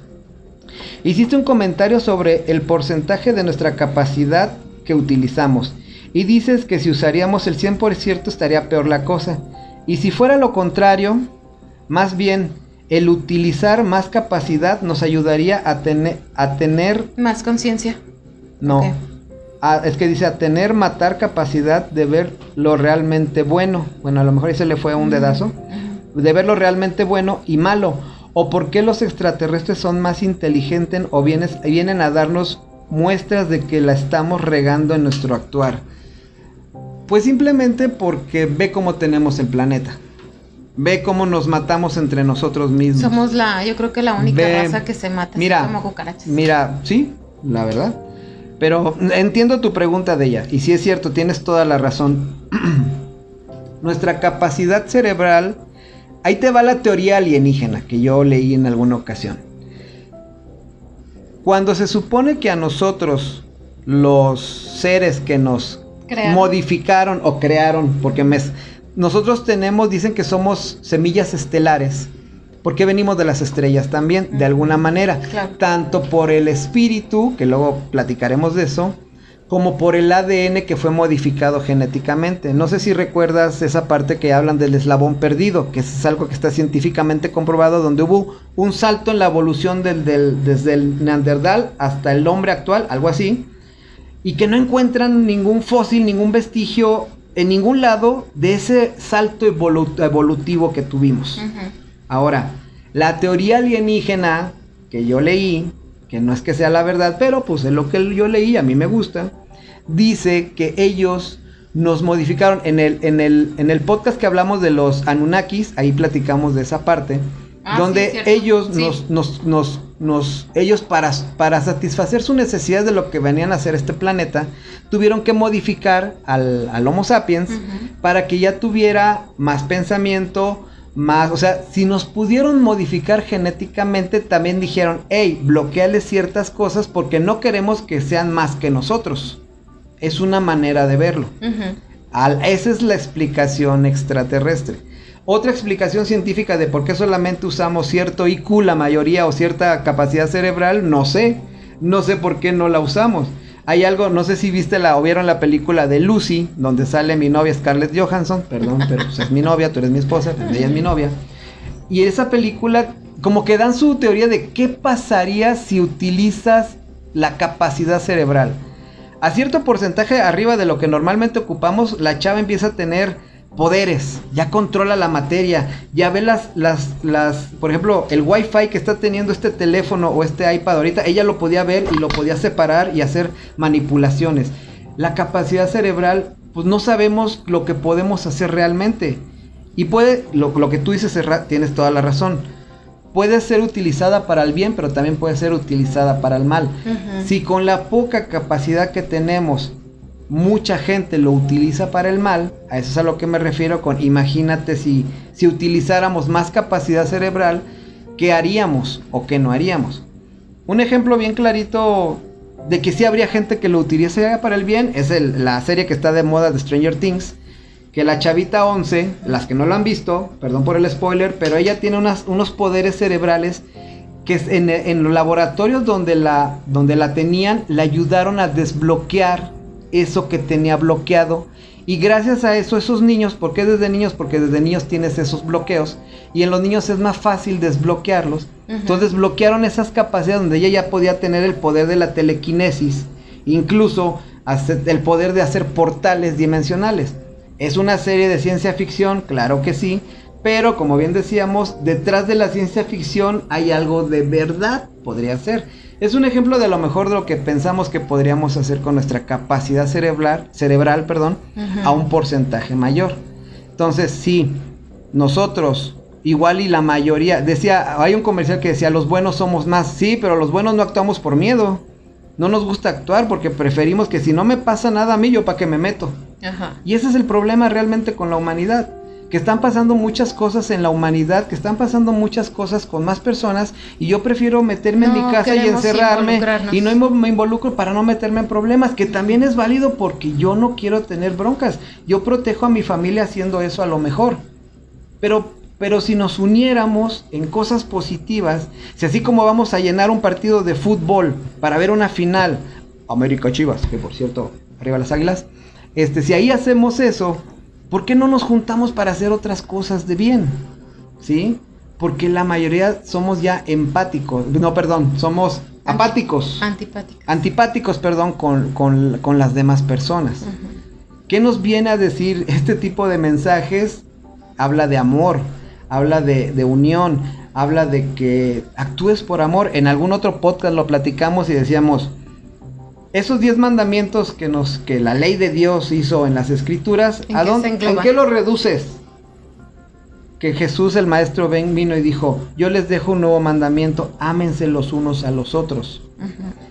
Hiciste un comentario sobre el porcentaje de nuestra capacidad que utilizamos y dices que si usaríamos el 100% estaría peor la cosa. Y si fuera lo contrario, más bien el utilizar más capacidad nos ayudaría a, tener a tener... Más conciencia. No. es que dice a tener, matar capacidad de ver lo realmente bueno. Bueno, a lo mejor ahí se le fue un dedazo. De ver lo realmente bueno y malo o por qué los extraterrestres son más inteligentes o vienen a darnos muestras de que la estamos regando en nuestro actuar. Pues simplemente porque ve cómo tenemos el planeta. Ve cómo nos matamos entre nosotros mismos. Somos la, yo creo que la única raza que se mata mira, como cucarachas. Mira, sí, la verdad. Pero entiendo tu pregunta de ella. Y si es cierto, tienes toda la razón. Nuestra capacidad cerebral Ahí te va la teoría alienígena que yo leí en alguna ocasión. Cuando se supone que a nosotros, los seres que nos modificaron o crearon, porque nosotros tenemos, dicen que somos semillas estelares, porque venimos de las estrellas también, de alguna manera, tanto por el espíritu, que luego platicaremos de eso, como por el ADN que fue modificado genéticamente. No sé si recuerdas esa parte que hablan del eslabón perdido, que es algo que está científicamente comprobado, donde hubo un salto en la evolución del, desde el neandertal hasta el hombre actual, algo así, y que no encuentran ningún fósil, ningún vestigio en ningún lado de ese salto evolutivo que tuvimos. Ahora, la teoría alienígena que yo leí, que no es que sea la verdad, pero pues es lo que yo leí, a mí me gusta, dice que ellos nos modificaron en el, en el, en el podcast que hablamos de los Anunnakis, ahí platicamos de esa parte, ah, donde ellos nos, nos, nos, nos, ellos para, para satisfacer su necesidad de lo que venían a hacer este planeta, tuvieron que modificar al, al Homo sapiens para que ya tuviera más pensamiento, más, o sea, si nos pudieron modificar genéticamente, también dijeron, hey, bloqueale ciertas cosas porque no queremos que sean más que nosotros. Es una manera de verlo. esa es la explicación extraterrestre. Otra explicación científica de por qué solamente usamos cierto IQ, la mayoría, o cierta capacidad cerebral, no sé. No sé por qué no la usamos. Hay algo, no sé si viste la o vieron la película de Lucy, donde sale mi novia Scarlett Johansson, perdón, pero pues es mi novia, tú eres mi esposa, pues ella es mi novia. Y esa película, como que dan su teoría de qué pasaría si utilizas la capacidad cerebral. A cierto porcentaje arriba de lo que normalmente ocupamos, la chava empieza a tener poderes, ya controla la materia, ya ve las, las, las, por ejemplo, el wifi que está teniendo este teléfono o este iPad ahorita, ella lo podía ver y lo podía separar y hacer manipulaciones. La capacidad cerebral, pues no sabemos lo que podemos hacer realmente. Y puede, lo, lo que tú dices, tienes toda la razón. Puede ser utilizada para el bien, pero también puede ser utilizada para el mal. Si con la poca capacidad que tenemos mucha gente lo utiliza para el mal, a eso es a lo que me refiero con imagínate si, si utilizáramos más capacidad cerebral, ¿qué haríamos o qué no haríamos? Un ejemplo bien clarito de que sí habría gente que lo utilizaría para el bien es la serie que está de moda de Stranger Things, que la chavita 11, las que no lo han visto, perdón por el spoiler, pero ella tiene unos poderes cerebrales que en, en los laboratorios donde la, donde la tenían, la ayudaron a desbloquear eso que tenía bloqueado. Y gracias a eso, esos niños, ¿por qué desde niños? Porque desde niños tienes esos bloqueos. Y en los niños es más fácil desbloquearlos. Entonces bloquearon esas capacidades donde ella ya podía tener el poder de la telequinesis. Incluso el poder de hacer portales dimensionales. ¿Es una serie de ciencia ficción? Claro que sí. Pero como bien decíamos, detrás de la ciencia ficción hay algo de verdad, podría ser. Es un ejemplo de lo mejor de lo que pensamos que podríamos hacer con nuestra capacidad cerebral, cerebral perdón, a un porcentaje mayor. Entonces, sí, nosotros, igual y la mayoría, decía, hay un comercial que decía, los buenos somos más, sí, pero los buenos no actuamos por miedo. No nos gusta actuar porque preferimos que si no me pasa nada a mí, yo para qué me meto. Y ese es el problema realmente con la humanidad que están pasando muchas cosas en la humanidad, que están pasando muchas cosas con más personas y yo prefiero meterme en mi casa y encerrarme y no me involucro para no meterme en problemas, que también es válido porque yo no quiero tener broncas. Yo protejo a mi familia haciendo eso a lo mejor. Pero pero si nos uniéramos en cosas positivas, si así como vamos a llenar un partido de fútbol para ver una final, América Chivas, que por cierto, arriba las águilas, este, si ahí hacemos eso, ¿Por qué no nos juntamos para hacer otras cosas de bien? ¿Sí? Porque la mayoría somos ya empáticos, no, perdón, somos apáticos. Antipáticos. Antipáticos, perdón, con, las demás personas. ¿Qué nos viene a decir este tipo de mensajes? Habla de amor, habla de, de unión, habla de que actúes por amor. En algún otro podcast lo platicamos y decíamos, esos diez mandamientos que nos que la ley de Dios hizo en las escrituras, ¿En, ¿a dónde, ¿en qué lo reduces? Que Jesús el maestro ven vino y dijo, yo les dejo un nuevo mandamiento, ámense los unos a los otros.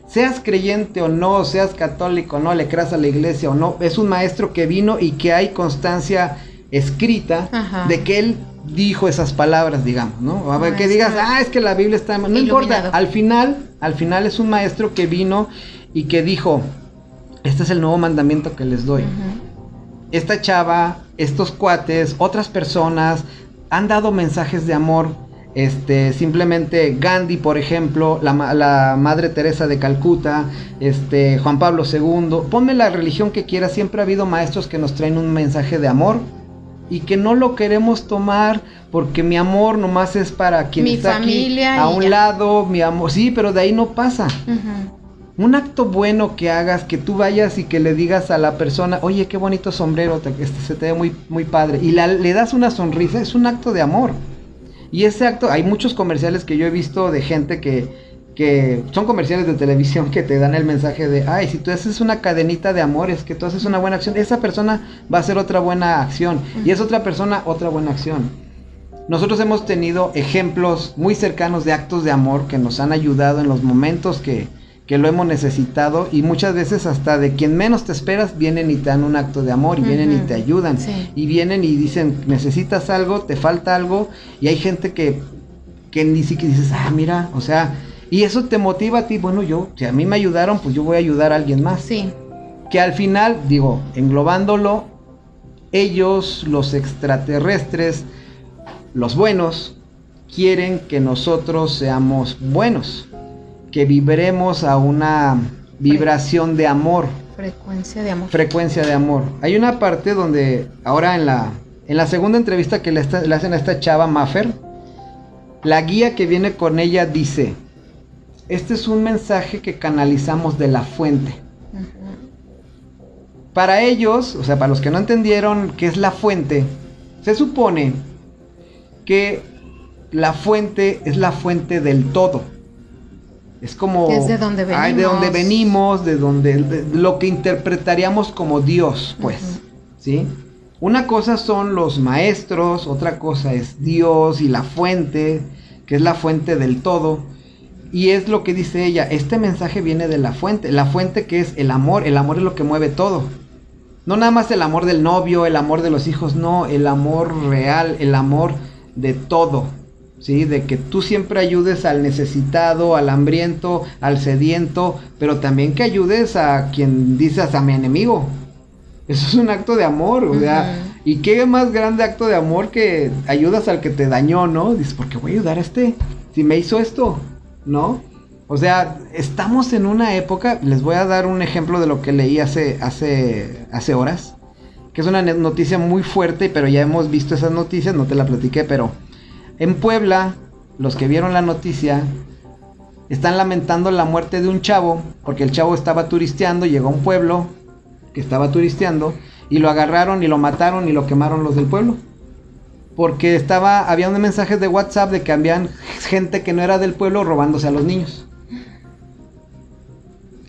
Seas creyente o no, seas católico o no, le creas a la iglesia o no, es un maestro que vino y que hay constancia escrita de que él dijo esas palabras, digamos, ¿no? A ver, que digas, ah, es que la Biblia está... No importa, al final, al final es un maestro que vino y que dijo, este es el nuevo mandamiento que les doy. Esta chava, estos cuates, otras personas han dado mensajes de amor. Este, simplemente Gandhi, por ejemplo, la, la, Madre Teresa de Calcuta, este, Juan Pablo II, ponme la religión que quieras, siempre ha habido maestros que nos traen un mensaje de amor y que no lo queremos tomar porque mi amor nomás es para quien mi está familia aquí a un lado, mi amor, sí, pero de ahí no pasa. Un acto bueno que hagas, que tú vayas y que le digas a la persona, oye, qué bonito sombrero, te, este, se te ve muy, muy padre. Y le das una sonrisa, es un acto de amor. Y ese acto, hay muchos comerciales que yo he visto de gente que, que son comerciales de televisión que te dan el mensaje de, ay, si tú haces una cadenita de amores, que tú haces una buena acción, esa persona va a hacer otra buena acción. Y es otra persona otra buena acción. Nosotros hemos tenido ejemplos muy cercanos de actos de amor que nos han ayudado en los momentos que, que lo hemos necesitado y muchas veces hasta de quien menos te esperas vienen y te dan un acto de amor y vienen y te ayudan. Y vienen y dicen necesitas algo, te falta algo y hay gente que, que ni siquiera dices, ah, mira, o sea, y eso te motiva a ti, bueno, yo, si a mí me ayudaron, pues yo voy a ayudar a alguien más. Sí. Que al final, digo, englobándolo, ellos, los extraterrestres, los buenos, quieren que nosotros seamos buenos que vibremos a una vibración de amor. Frecuencia de amor. Frecuencia de amor. Hay una parte donde ahora en la, en la segunda entrevista que le, hacen a esta chava Maffer, la guía que viene con ella dice, este es un mensaje que canalizamos de la fuente. Para ellos, o sea, para los que no entendieron qué es la fuente, se supone que la fuente es la fuente del todo. Es como... Es de donde venimos. de donde venimos, de donde... lo que interpretaríamos como Dios, pues. ¿Sí? Una cosa son los maestros, otra cosa es Dios y la fuente, que es la fuente del todo. Y es lo que dice ella, este mensaje viene de la fuente, la fuente que es el amor, el amor es lo que mueve todo. No nada más el amor del novio, el amor de los hijos, no, el amor real, el amor de todo. ¿Sí? De que tú siempre ayudes al necesitado, al hambriento, al sediento, pero también que ayudes a quien dices a mi enemigo. Eso es un acto de amor, o sea, y qué más grande acto de amor que ayudas al que te dañó, ¿no? Dices, ¿por qué voy a ayudar a este? Si me hizo esto, ¿no? O sea, estamos en una época, les voy a dar un ejemplo de lo que leí hace, hace, hace horas, que es una noticia muy fuerte, pero ya hemos visto esas noticias, no te la platiqué, pero en Puebla, los que vieron la noticia están lamentando la muerte de un chavo, porque el chavo estaba turisteando, llegó a un pueblo que estaba turisteando y lo agarraron y lo mataron y lo quemaron los del pueblo. Porque estaba había unos mensajes de WhatsApp de que habían gente que no era del pueblo robándose a los niños.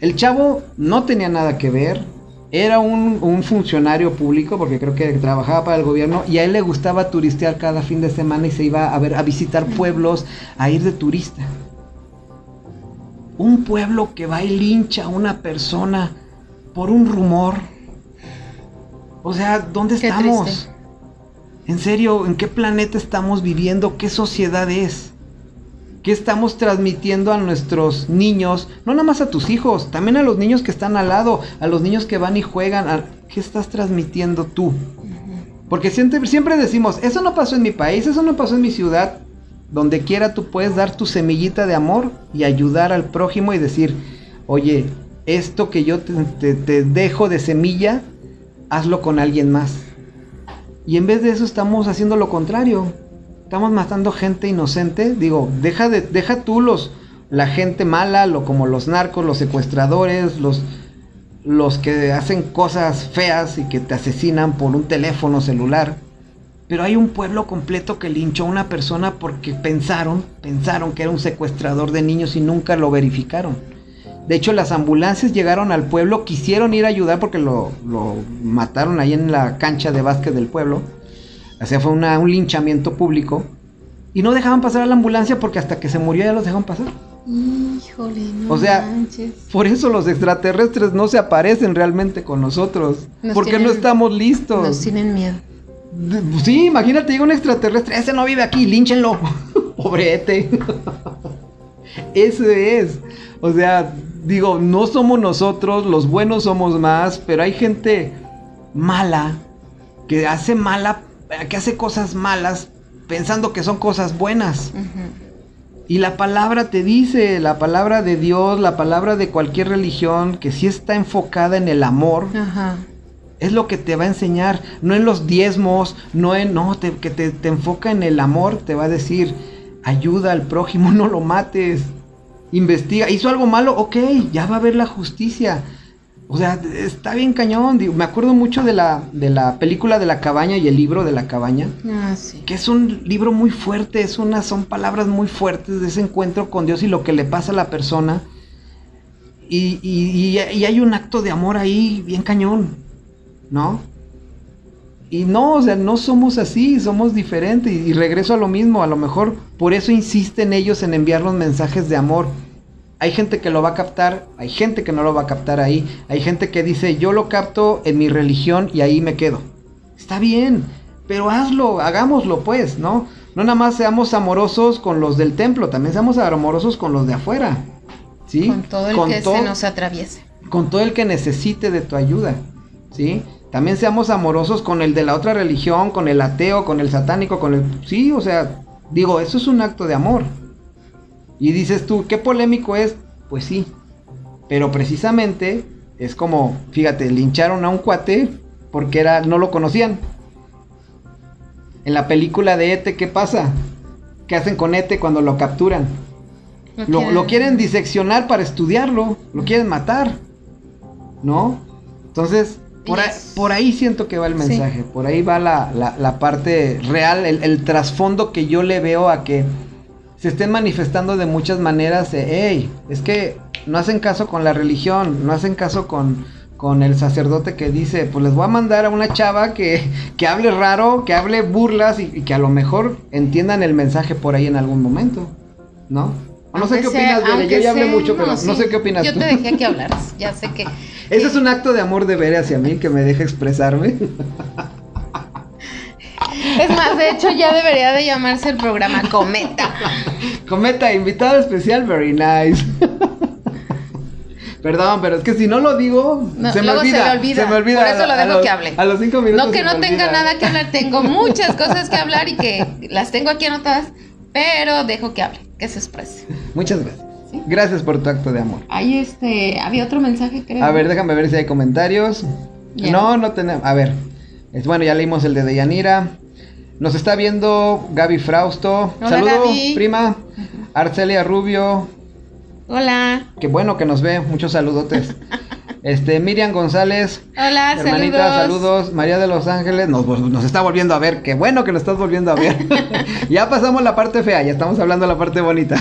El chavo no tenía nada que ver, era un, funcionario público, porque creo que trabajaba para el gobierno, y a él le gustaba turistear cada fin de semana y se iba a ver, a visitar pueblos, a ir de turista. Un pueblo que va y lincha a una persona por un rumor. O sea, ¿dónde estamos? En serio, ¿en qué planeta estamos viviendo? ¿Qué sociedad es? ¿Qué estamos transmitiendo a nuestros niños? No nada más a tus hijos, también a los niños que están al lado, a los niños que van y juegan. ¿Qué estás transmitiendo tú? Porque siempre, siempre decimos, eso no pasó en mi país, eso no pasó en mi ciudad. Donde quiera tú puedes dar tu semillita de amor y ayudar al prójimo y decir, oye, esto que yo te, te dejo de semilla, hazlo con alguien más. Y en vez de eso estamos haciendo lo contrario estamos matando gente inocente. Digo, deja de, deja tú los, la gente mala, lo, como los narcos, los secuestradores, los, los que hacen cosas feas y que te asesinan por un teléfono celular. Pero hay un pueblo completo que linchó a una persona porque pensaron, pensaron que era un secuestrador de niños y nunca lo verificaron. De hecho, las ambulancias llegaron al pueblo, quisieron ir a ayudar porque lo, lo mataron ahí en la cancha de básquet del pueblo o sea, fue un linchamiento público. Y no dejaban pasar a la ambulancia porque hasta que se murió ya los dejaban pasar. Híjole, no O sea, por eso los extraterrestres no se aparecen realmente con nosotros. porque no estamos listos. Nos tienen miedo. Sí, imagínate, llega un extraterrestre, ese no vive aquí, línchenlo. Pobrete. Ese es. O sea, digo, no somos nosotros, los buenos somos más, pero hay gente mala que hace mala que hace cosas malas pensando que son cosas buenas. Y la palabra te dice, la palabra de Dios, la palabra de cualquier religión, que si está enfocada en el amor, es lo que te va a enseñar, no en los diezmos, no en, no, que te, te, enfoca en el amor, te va a decir, ayuda al prójimo, no lo mates. investiga, hizo algo malo, ok, ya va a haber la justicia. O sea, está bien cañón. me acuerdo mucho de la, de la película de la cabaña y el libro de la cabaña. Ah, sí. Que es un libro muy fuerte, es una, son palabras muy fuertes de ese encuentro con Dios y lo que le pasa a la persona. Y, y, y hay un acto de amor ahí bien cañón, ¿no? Y no, o sea, no somos así, somos diferentes. Y, regreso a lo mismo, a lo mejor por eso insisten ellos en enviar los mensajes de amor. Hay gente que lo va a captar, hay gente que no lo va a captar ahí, hay gente que dice yo lo capto en mi religión y ahí me quedo. Está bien, pero hazlo, hagámoslo pues, ¿no? No nada más seamos amorosos con los del templo, también seamos amorosos con los de afuera. ¿Sí? Con todo el que se nos atraviese. Con todo el que necesite de tu ayuda. ¿Sí? También seamos amorosos con el de la otra religión, con el ateo, con el satánico, con el... Sí, o sea, digo, eso es un acto de amor. Y dices tú, ¿qué polémico es? Pues sí. Pero precisamente es como, fíjate, lincharon a un cuate porque era, no lo conocían. En la película de Ete, ¿qué pasa? ¿Qué hacen con Ete cuando lo capturan? Lo, lo quieren diseccionar para estudiarlo, lo quieren matar. ¿No? Entonces, por, ahí, siento que va el mensaje, por ahí va la, parte real, el, trasfondo que yo le veo a que se estén manifestando de muchas maneras. hey, es que no hacen caso con la religión, no hacen caso con, con el sacerdote que dice, pues les voy a mandar a una chava que, que hable raro, que hable burlas y, y que a lo mejor entiendan el mensaje por ahí en algún momento, ¿no? No sé qué opinas, Bere. Yo ya hablé mucho, pero no, sé qué opinas Yo te dejé que hablaras. Ya sé que. Ese es un acto de amor de Bere hacia mí que me deja expresarme. Es más, de hecho, ya debería de llamarse el programa Cometa. Cometa, invitado especial, very nice. Perdón, pero es que si no lo digo, se, me olvida, se, me olvida, Por eso lo dejo que hable. A los cinco minutos. No que no tenga nada que hablar, tengo muchas cosas que hablar y que las tengo aquí anotadas, pero dejo que hable que se exprese. Muchas gracias. Gracias por tu acto de amor. Ahí este, había otro mensaje, creo. A ver, déjame ver si hay comentarios. No, no tenemos. A ver. Es, bueno, ya leímos el de Deyanira. Nos está viendo Gaby Frausto. Saludos, prima. Arcelia Rubio. Hola. Qué bueno que nos ve. Muchos saludotes. Este, Miriam González. Hola, hermanita, saludos. María de Los Ángeles, nos, nos, está volviendo a ver. Qué bueno que nos estás volviendo a ver. ya pasamos la parte fea, ya estamos hablando de la parte bonita.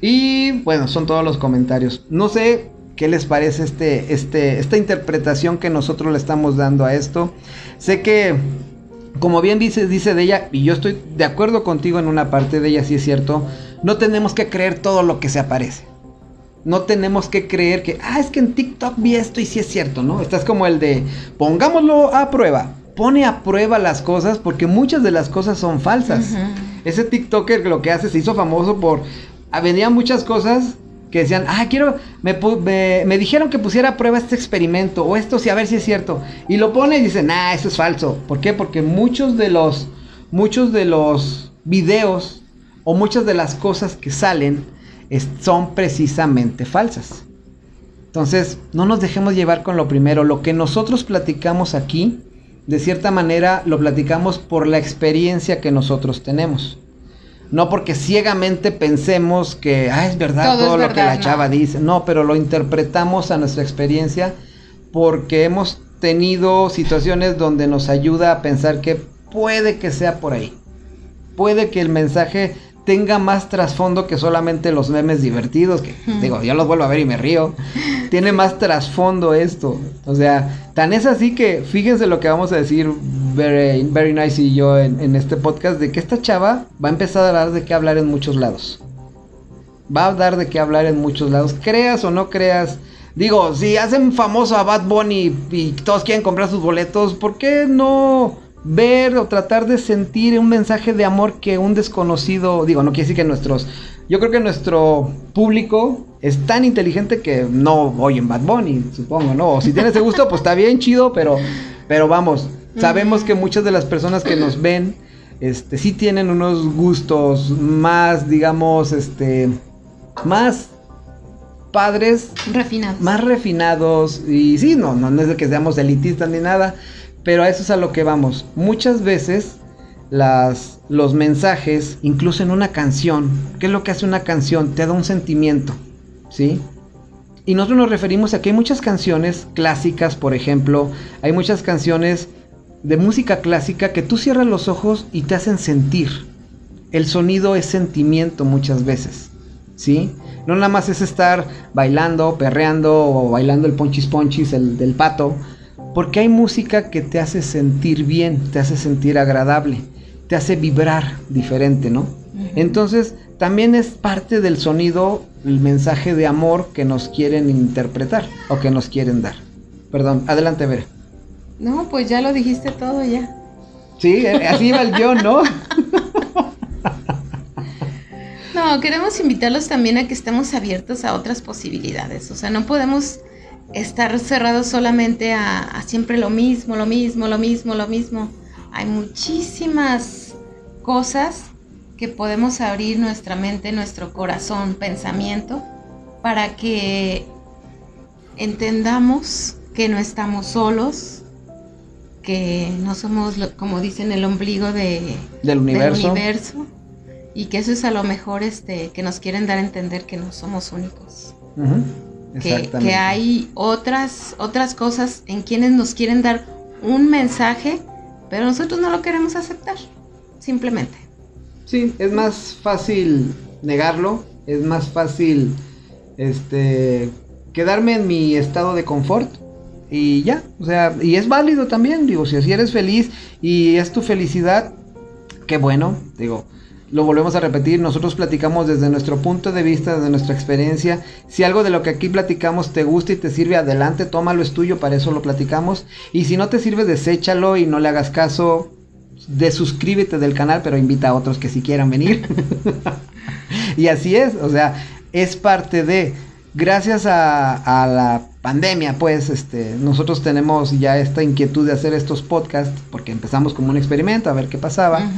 y bueno, son todos los comentarios. No sé qué les parece este, este, esta interpretación que nosotros le estamos dando a esto. Sé que, como bien dice, dice de ella, y yo estoy de acuerdo contigo en una parte de ella, sí es cierto, no tenemos que creer todo lo que se aparece. No tenemos que creer que, ah, es que en TikTok vi esto y sí es cierto, ¿no? Estás como el de, pongámoslo a prueba. Pone a prueba las cosas porque muchas de las cosas son falsas. Ese TikToker lo que hace se hizo famoso por, vendía muchas cosas que decían, ah, quiero, me, me, dijeron que pusiera a prueba este experimento o esto, sí, a ver si es cierto. Y lo pone y dice, nah, eso es falso. ¿Por qué? Porque muchos de los, muchos de los videos o muchas de las cosas que salen, son precisamente falsas. Entonces, no nos dejemos llevar con lo primero. Lo que nosotros platicamos aquí, de cierta manera, lo platicamos por la experiencia que nosotros tenemos. No porque ciegamente pensemos que ah, es verdad todo, lo que la chava dice. No, pero lo interpretamos a nuestra experiencia porque hemos tenido situaciones donde nos ayuda a pensar que puede que sea por ahí. Puede que el mensaje tenga más trasfondo que solamente los memes divertidos, que digo, yo los vuelvo a ver y me río. Tiene más trasfondo esto. O sea, tan es así que fíjense lo que vamos a decir Very, very Nice y yo en, este podcast, de que esta chava va a empezar a dar de qué hablar en muchos lados. Va a dar de qué hablar en muchos lados. Creas o no creas. Digo, si hacen famoso a Bad Bunny y todos quieren comprar sus boletos, ¿por qué no ver o tratar de sentir un mensaje de amor que un desconocido, digo, no quiere decir que nuestros, yo creo que nuestro público es tan inteligente que no oyen Bad Bunny, supongo, ¿no? O si tiene ese gusto, pues está bien chido, pero, pero vamos, sabemos que muchas de las personas que nos ven, este, sí tienen unos gustos más, digamos, este, más padres. Refinados. Más refinados. Y sí, no, no, no es de que seamos elitistas ni nada. Pero a eso es a lo que vamos. Muchas veces las los mensajes, incluso en una canción. ¿Qué es lo que hace una canción? Te da un sentimiento, ¿sí? Y nosotros nos referimos a que hay muchas canciones clásicas, por ejemplo, hay muchas canciones de música clásica que tú cierras los ojos y te hacen sentir. El sonido es sentimiento muchas veces, ¿sí? No nada más es estar bailando, perreando o bailando el ponchis ponchis el, del pato, porque hay música que te hace sentir bien, te hace sentir agradable, te hace vibrar diferente, ¿no? Entonces, también es parte del sonido el mensaje de amor que nos quieren interpretar o que nos quieren dar. Perdón, adelante, Vera. No, pues ya lo dijiste todo ya. Sí, eh, así va el guion, ¿no? no, queremos invitarlos también a que estemos abiertos a otras posibilidades. O sea, no podemos estar cerrados solamente a, a siempre lo mismo, lo mismo, lo mismo, lo mismo. Hay muchísimas cosas que podemos abrir nuestra mente, nuestro corazón, pensamiento, para que entendamos que no estamos solos, que no somos, como dicen, el ombligo de, del, universo. y que eso es a lo mejor este, que nos quieren dar a entender que no somos únicos. Que, que, hay otras, otras cosas en quienes nos quieren dar un mensaje, pero nosotros no lo queremos aceptar, simplemente. Sí, es más fácil negarlo, es más fácil este quedarme en mi estado de confort y ya, o sea, y es válido también, digo, si así eres feliz y es tu felicidad, qué bueno, digo, lo volvemos a repetir, nosotros platicamos desde nuestro punto de vista, desde nuestra experiencia. Si algo de lo que aquí platicamos te gusta y te sirve, adelante, tómalo, es tuyo, para eso lo platicamos. Y si no te sirve, deséchalo y no le hagas caso. Desuscríbete del canal, pero invita a otros que si quieran venir. y así es, o sea, es parte de gracias a, la pandemia, pues, este, nosotros tenemos ya esta inquietud de hacer estos podcasts, porque empezamos como un experimento a ver qué pasaba.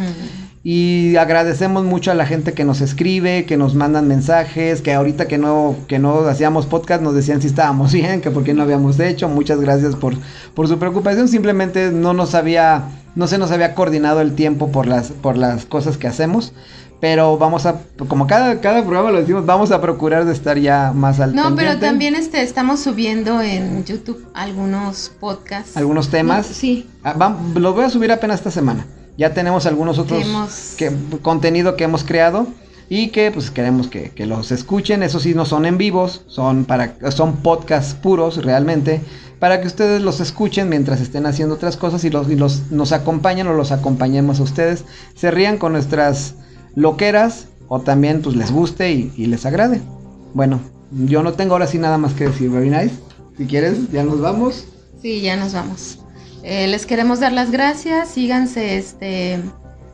Y agradecemos mucho a la gente que nos escribe, que nos mandan mensajes, que ahorita que no, que no hacíamos podcast nos decían si estábamos bien, que por qué no habíamos hecho. Muchas gracias por, por su preocupación. Simplemente no nos había, no se nos había coordinado el tiempo por las, por las cosas que hacemos pero vamos a, como cada, cada programa lo decimos, vamos a procurar de estar ya más al No, pero también este, estamos subiendo en YouTube algunos podcasts. ¿Algunos temas? sí. Ah, los voy a subir apenas esta semana. Ya tenemos algunos otros que, contenido que hemos creado y que pues queremos que, que, los escuchen. Eso sí, no son en vivos, son, para, son podcasts puros realmente, para que ustedes los escuchen mientras estén haciendo otras cosas y, los, y los, nos acompañen o los acompañemos a ustedes. Se rían con nuestras loqueras o también pues les guste y, les agrade. Bueno, yo no tengo ahora sí nada más que decir, very nice. Si quieres, ya nos vamos. Sí, ya nos vamos. Eh, les queremos dar las gracias, síganse este,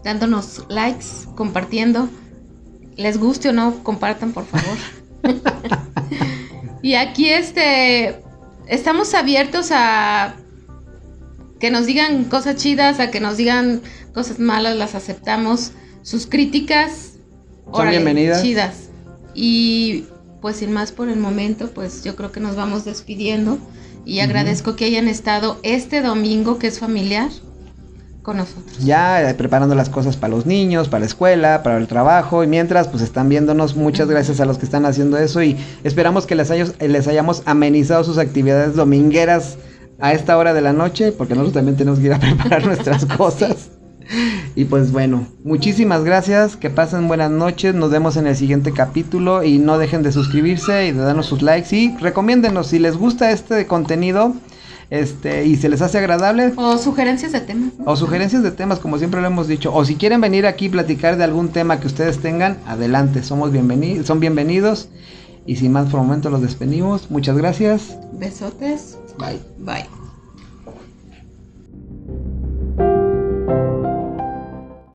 dándonos likes, compartiendo. Les guste o no, compartan por favor. y aquí este estamos abiertos a que nos digan cosas chidas, a que nos digan cosas malas, las aceptamos sus críticas son bienvenidas. Chidas. Y pues sin más por el momento, pues yo creo que nos vamos despidiendo y agradezco que hayan estado este domingo que es familiar con nosotros. Ya eh, preparando las cosas para los niños, para la escuela, para el trabajo y mientras pues están viéndonos, muchas gracias a los que están haciendo eso y esperamos que les, les hayamos amenizado sus actividades domingueras a esta hora de la noche porque nosotros también tenemos que ir a preparar nuestras cosas. Y pues bueno, muchísimas gracias, que pasen buenas noches, nos vemos en el siguiente capítulo y no dejen de suscribirse y de darnos sus likes y recomiéndenos si les gusta este contenido este y se les hace agradable. O sugerencias de temas o sugerencias de temas como siempre lo hemos dicho. O si quieren venir aquí y platicar de algún tema que ustedes tengan adelante somos bienvenidos son bienvenidos. Y sin más por el momento los despedimos. Muchas gracias. Besotes. Bye. Bye